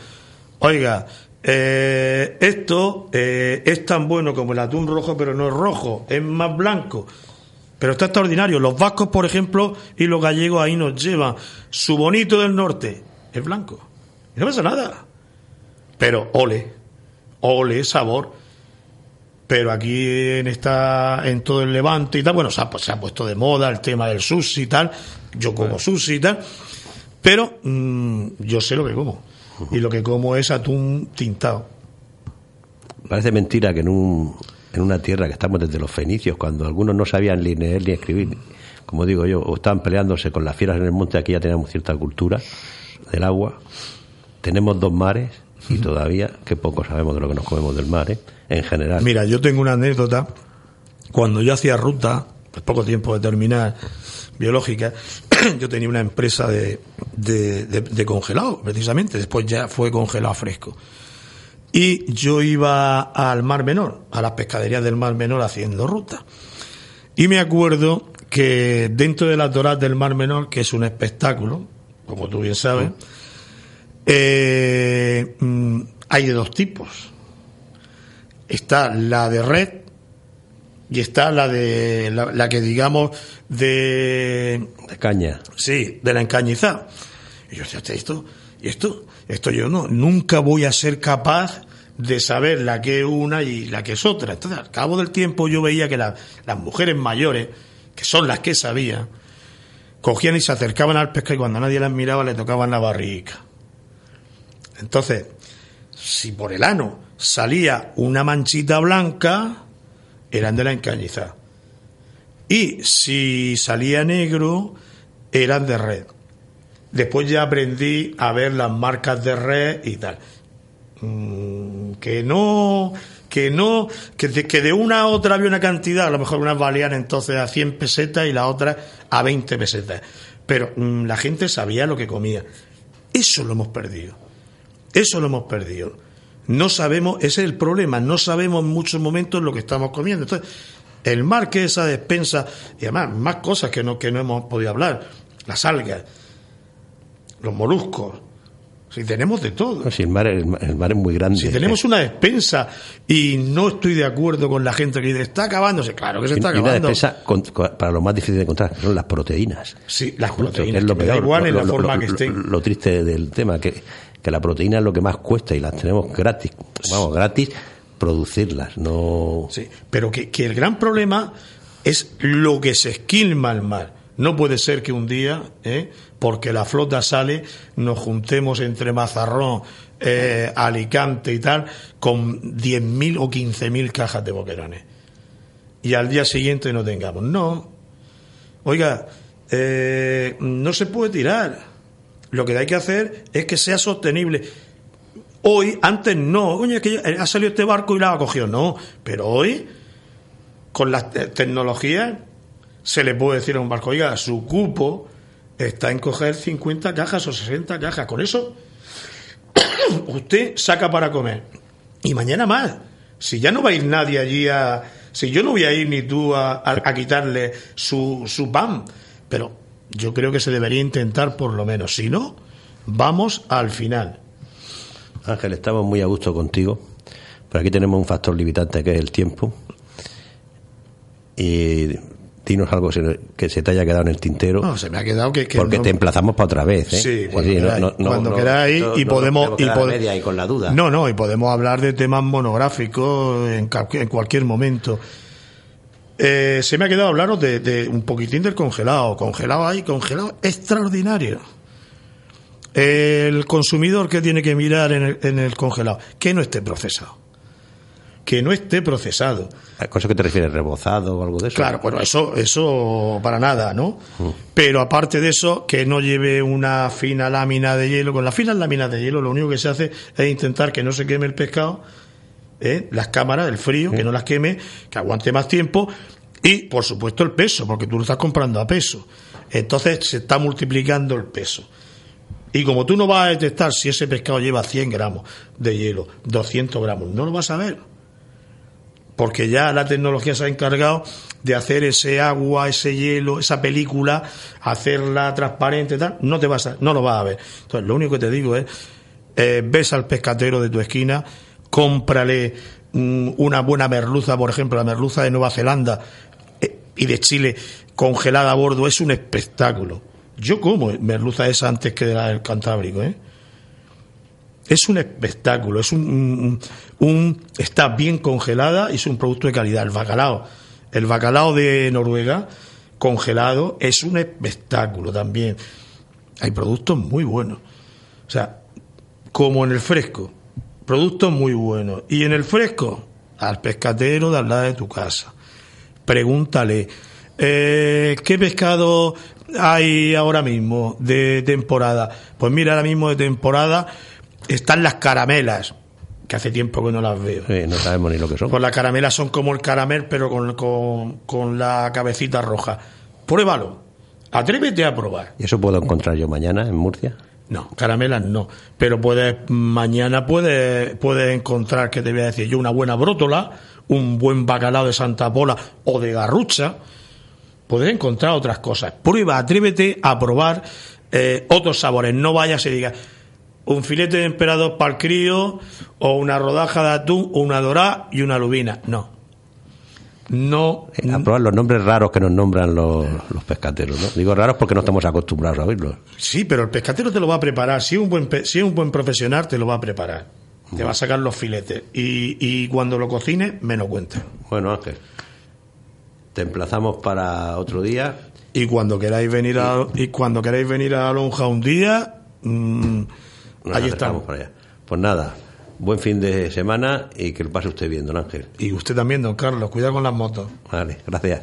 S4: Oiga, eh, esto eh, es tan bueno como el atún rojo, pero no es rojo, es más blanco. Pero está extraordinario. Los vascos, por ejemplo, y los gallegos ahí nos llevan. Su bonito del norte es blanco. Y no pasa nada. Pero ole, ole, sabor. Pero aquí en esta, en todo el Levante y tal, bueno, se ha, se ha puesto de moda el tema del sushi y tal. Yo como sushi y tal. Pero mm, yo sé lo que como. Y lo que como es atún tintado.
S3: Parece mentira que en, un, en una tierra que estamos desde los fenicios, cuando algunos no sabían ni leer ni escribir, como digo yo, o estaban peleándose con las fieras en el monte, aquí ya tenemos cierta cultura del agua. Tenemos dos mares y todavía, que poco sabemos de lo que nos comemos del mar, ¿eh? en general.
S4: Mira, yo tengo una anécdota. Cuando yo hacía ruta, pues poco tiempo de terminar biológica, yo tenía una empresa de, de, de- de congelado, precisamente. Después ya fue congelado fresco. Y yo iba al Mar Menor, a las pescaderías del Mar Menor haciendo ruta. Y me acuerdo que dentro de las doradas del Mar Menor, que es un espectáculo, como tú bien sabes, eh, mm, hay de dos tipos. Está la de red y está la de la, la que digamos de
S3: De caña.
S4: sí de la encañizada. Y yo decía, "Hostia, esto y esto esto yo no nunca voy a ser capaz de saber la que es una y la que es otra. Entonces, al cabo del tiempo yo veía que la- las mujeres mayores, que son las que sabían, cogían y se acercaban al pescado y cuando nadie las miraba le tocaban la barriga. Entonces, si por el ano salía una manchita blanca, eran de la encañizada. Y si salía negro, eran de red. Después ya aprendí a ver las marcas de red y tal. Mm, que no, que no, que de, que de una a otra había una cantidad, a lo mejor unas valían entonces a 100 pesetas y la otra a 20 pesetas. Pero mm, la gente sabía lo que comía. Eso lo hemos perdido. Eso lo hemos perdido. No sabemos, ese es el problema, no sabemos en muchos momentos lo que estamos comiendo. Entonces, el mar que es esa despensa, y además más cosas que no, que no hemos podido hablar, las algas, los moluscos, si tenemos de todo.
S3: Si el, mar, el, mar- el mar es muy grande.
S4: Si tenemos una despensa y no estoy de acuerdo con la gente que dice está acabándose, claro que se está
S3: y una
S4: acabando.
S3: con- con- para lo más difícil de encontrar, son las proteínas.
S4: Sí, las
S3: Justo,
S4: proteínas,
S3: es lo
S4: que me da
S3: peor,
S4: en
S3: lo,
S4: la
S3: lo-
S4: forma
S3: lo-
S4: que estén.
S3: lo triste del tema, que, que la proteína es lo que más cuesta y las tenemos gratis. Vamos, gratis producirlas, no...
S4: Sí, pero que, que el gran problema es lo que se esquilma al mar. No puede ser que un día, ¿eh? porque la flota sale, nos juntemos entre Mazarrón, eh, Alicante y tal, con 10.000 o 15.000 cajas de boquerones. Y al día siguiente no tengamos. No. Oiga, eh, no se puede tirar. Lo que hay que hacer es que sea sostenible. Hoy, antes no, coño, que ya- ha salido este barco y la ha cogido. No, pero hoy con las te- tecnologías se le puede decir a un barco, oiga, su cupo está en coger 50 cajas o 60 cajas. Con eso usted saca para comer. Y mañana más. Si ya no va a ir nadie allí a... Si yo no voy a ir ni tú a, a- a quitarle su, su pan. Pero yo creo que se debería intentar por lo menos. Si no, vamos al final.
S3: Ángel, estamos muy a gusto contigo, pero aquí tenemos un factor limitante que es el tiempo. Y dinos algo que se te haya quedado en el tintero,
S4: No, se me ha quedado que... que
S3: porque
S4: no-
S3: te emplazamos para otra vez. ¿eh?
S4: Sí, cuando
S3: no-
S4: queráis,
S3: no- no-
S4: cuando
S3: no-
S4: queráis y podemos y, pod-
S3: media y con la duda.
S4: No, no, y podemos hablar de temas monográficos en, en cualquier momento. Eh, se me ha quedado hablaros de, de un poquitín del congelado. Congelado ahí, congelado extraordinario. El consumidor que tiene que mirar en el, en el congelado, que no esté procesado. Que no esté procesado.
S3: ¿A cosa que te refieres? ¿Rebozado o algo de eso?
S4: Claro, bueno, eso, eso para nada, ¿no? Pero aparte de eso, que no lleve una fina lámina de hielo. Con las finas láminas de hielo, lo único que se hace es intentar que no se queme el pescado, ¿eh? las cámaras, el frío, que no las queme, que aguante más tiempo. Y, por supuesto, el peso, porque tú lo estás comprando a peso. Entonces se está multiplicando el peso. Y como tú no vas a detectar si ese pescado lleva 100 gramos de hielo, 200 gramos, no lo vas a ver porque ya la tecnología se ha encargado de hacer ese agua, ese hielo, esa película, hacerla transparente, y tal, no te vas a, no lo vas a ver. Entonces, lo único que te digo es, eh, ves al pescatero de tu esquina, cómprale mm, una buena merluza, por ejemplo, la merluza de Nueva Zelanda eh, y de Chile congelada a bordo, es un espectáculo. Yo como merluza esa antes que de la del Cantábrico, ¿eh? Es un espectáculo, es un, está bien congelada y es un producto de calidad. El bacalao, el bacalao de Noruega congelado es un espectáculo también. Hay productos muy buenos. O sea, como en el fresco, productos muy buenos. Y en el fresco, al pescatero de al lado de tu casa. Pregúntale, eh, ¿qué pescado hay ahora mismo de temporada? Pues mira, ahora mismo de temporada están las caramelas, que hace tiempo que no las veo.
S3: Sí, no sabemos ni lo que son.
S4: Pues las caramelas son como el caramel, pero con, con, con la cabecita roja. Pruébalo. Atrévete a probar.
S3: ¿Y eso puedo encontrar yo mañana en Murcia?
S4: No, caramelas no. Pero puedes, mañana puedes, puedes encontrar, que te voy a decir yo, una buena brótola, un buen bacalao de Santa Pola o de garrucha. Puedes encontrar otras cosas. Prueba, atrévete a probar eh, otros sabores. No vayas y digas un filete de emperador para el crío, o una rodaja de atún, o una dorada y una lubina. No. No.
S3: A probar los nombres raros que nos nombran los, los pescateros, ¿no? Digo raros porque no estamos acostumbrados a oírlos.
S4: Sí, pero el pescatero te lo va a preparar. Si es un buen, si es un buen profesional, te lo va a preparar. Te va a sacar los filetes. Y, y cuando lo cocines, me lo cuentas.
S3: Bueno, Ángel, te emplazamos para otro día.
S4: Y cuando queráis venir a, y cuando queráis venir a Lonja un día, mm,
S3: Nos
S4: allí estamos.
S3: para allá. Pues nada, buen fin de semana y que lo pase usted bien, don Ángel.
S4: Y usted también, don Carlos, cuidado con las motos.
S3: Vale, gracias.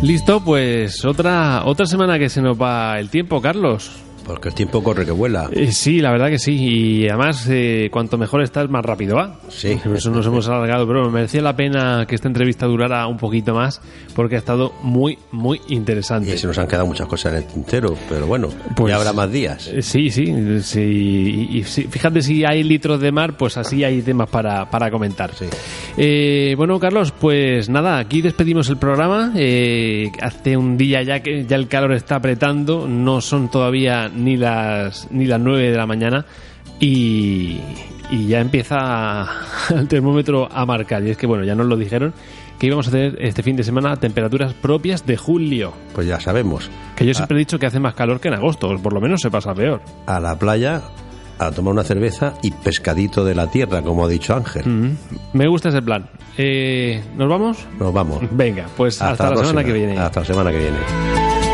S2: Listo, pues otra otra semana que se nos va el tiempo, Carlos.
S3: Porque el tiempo corre que vuela.
S2: Eh, sí, la verdad que sí. Y además, eh, cuanto mejor estás, más rápido va.
S3: Sí.
S2: Por eso nos hemos alargado, pero me merecía la pena que esta entrevista durara un poquito más, porque ha estado muy, muy interesante.
S3: Y se nos han quedado muchas cosas en el tintero, pero bueno,
S2: Pues-
S3: ya habrá más días.
S2: Eh, Sí, sí, sí. Y, y fíjate si hay litros de mar, pues así hay temas para, para comentar.
S3: Sí.
S2: Bueno, Carlos, pues nada, aquí despedimos el programa. Hace un día ya que ya el calor está apretando, no son todavía ni las ni las 9 de la mañana y, y ya empieza el termómetro a marcar. Y es que, bueno, ya nos lo dijeron que íbamos a tener este fin de semana temperaturas propias de julio.
S3: Pues ya sabemos.
S2: Que yo siempre he dicho que hace más calor que en agosto, o por lo menos se pasa peor.
S3: A la playa a tomar una cerveza y pescadito de la tierra, como ha dicho Ángel.
S2: Mm, Me gusta ese plan. Eh, ¿Nos vamos?
S3: Nos vamos.
S2: Venga, pues hasta, la semana
S3: próxima.
S2: que viene.
S3: Hasta la semana que viene.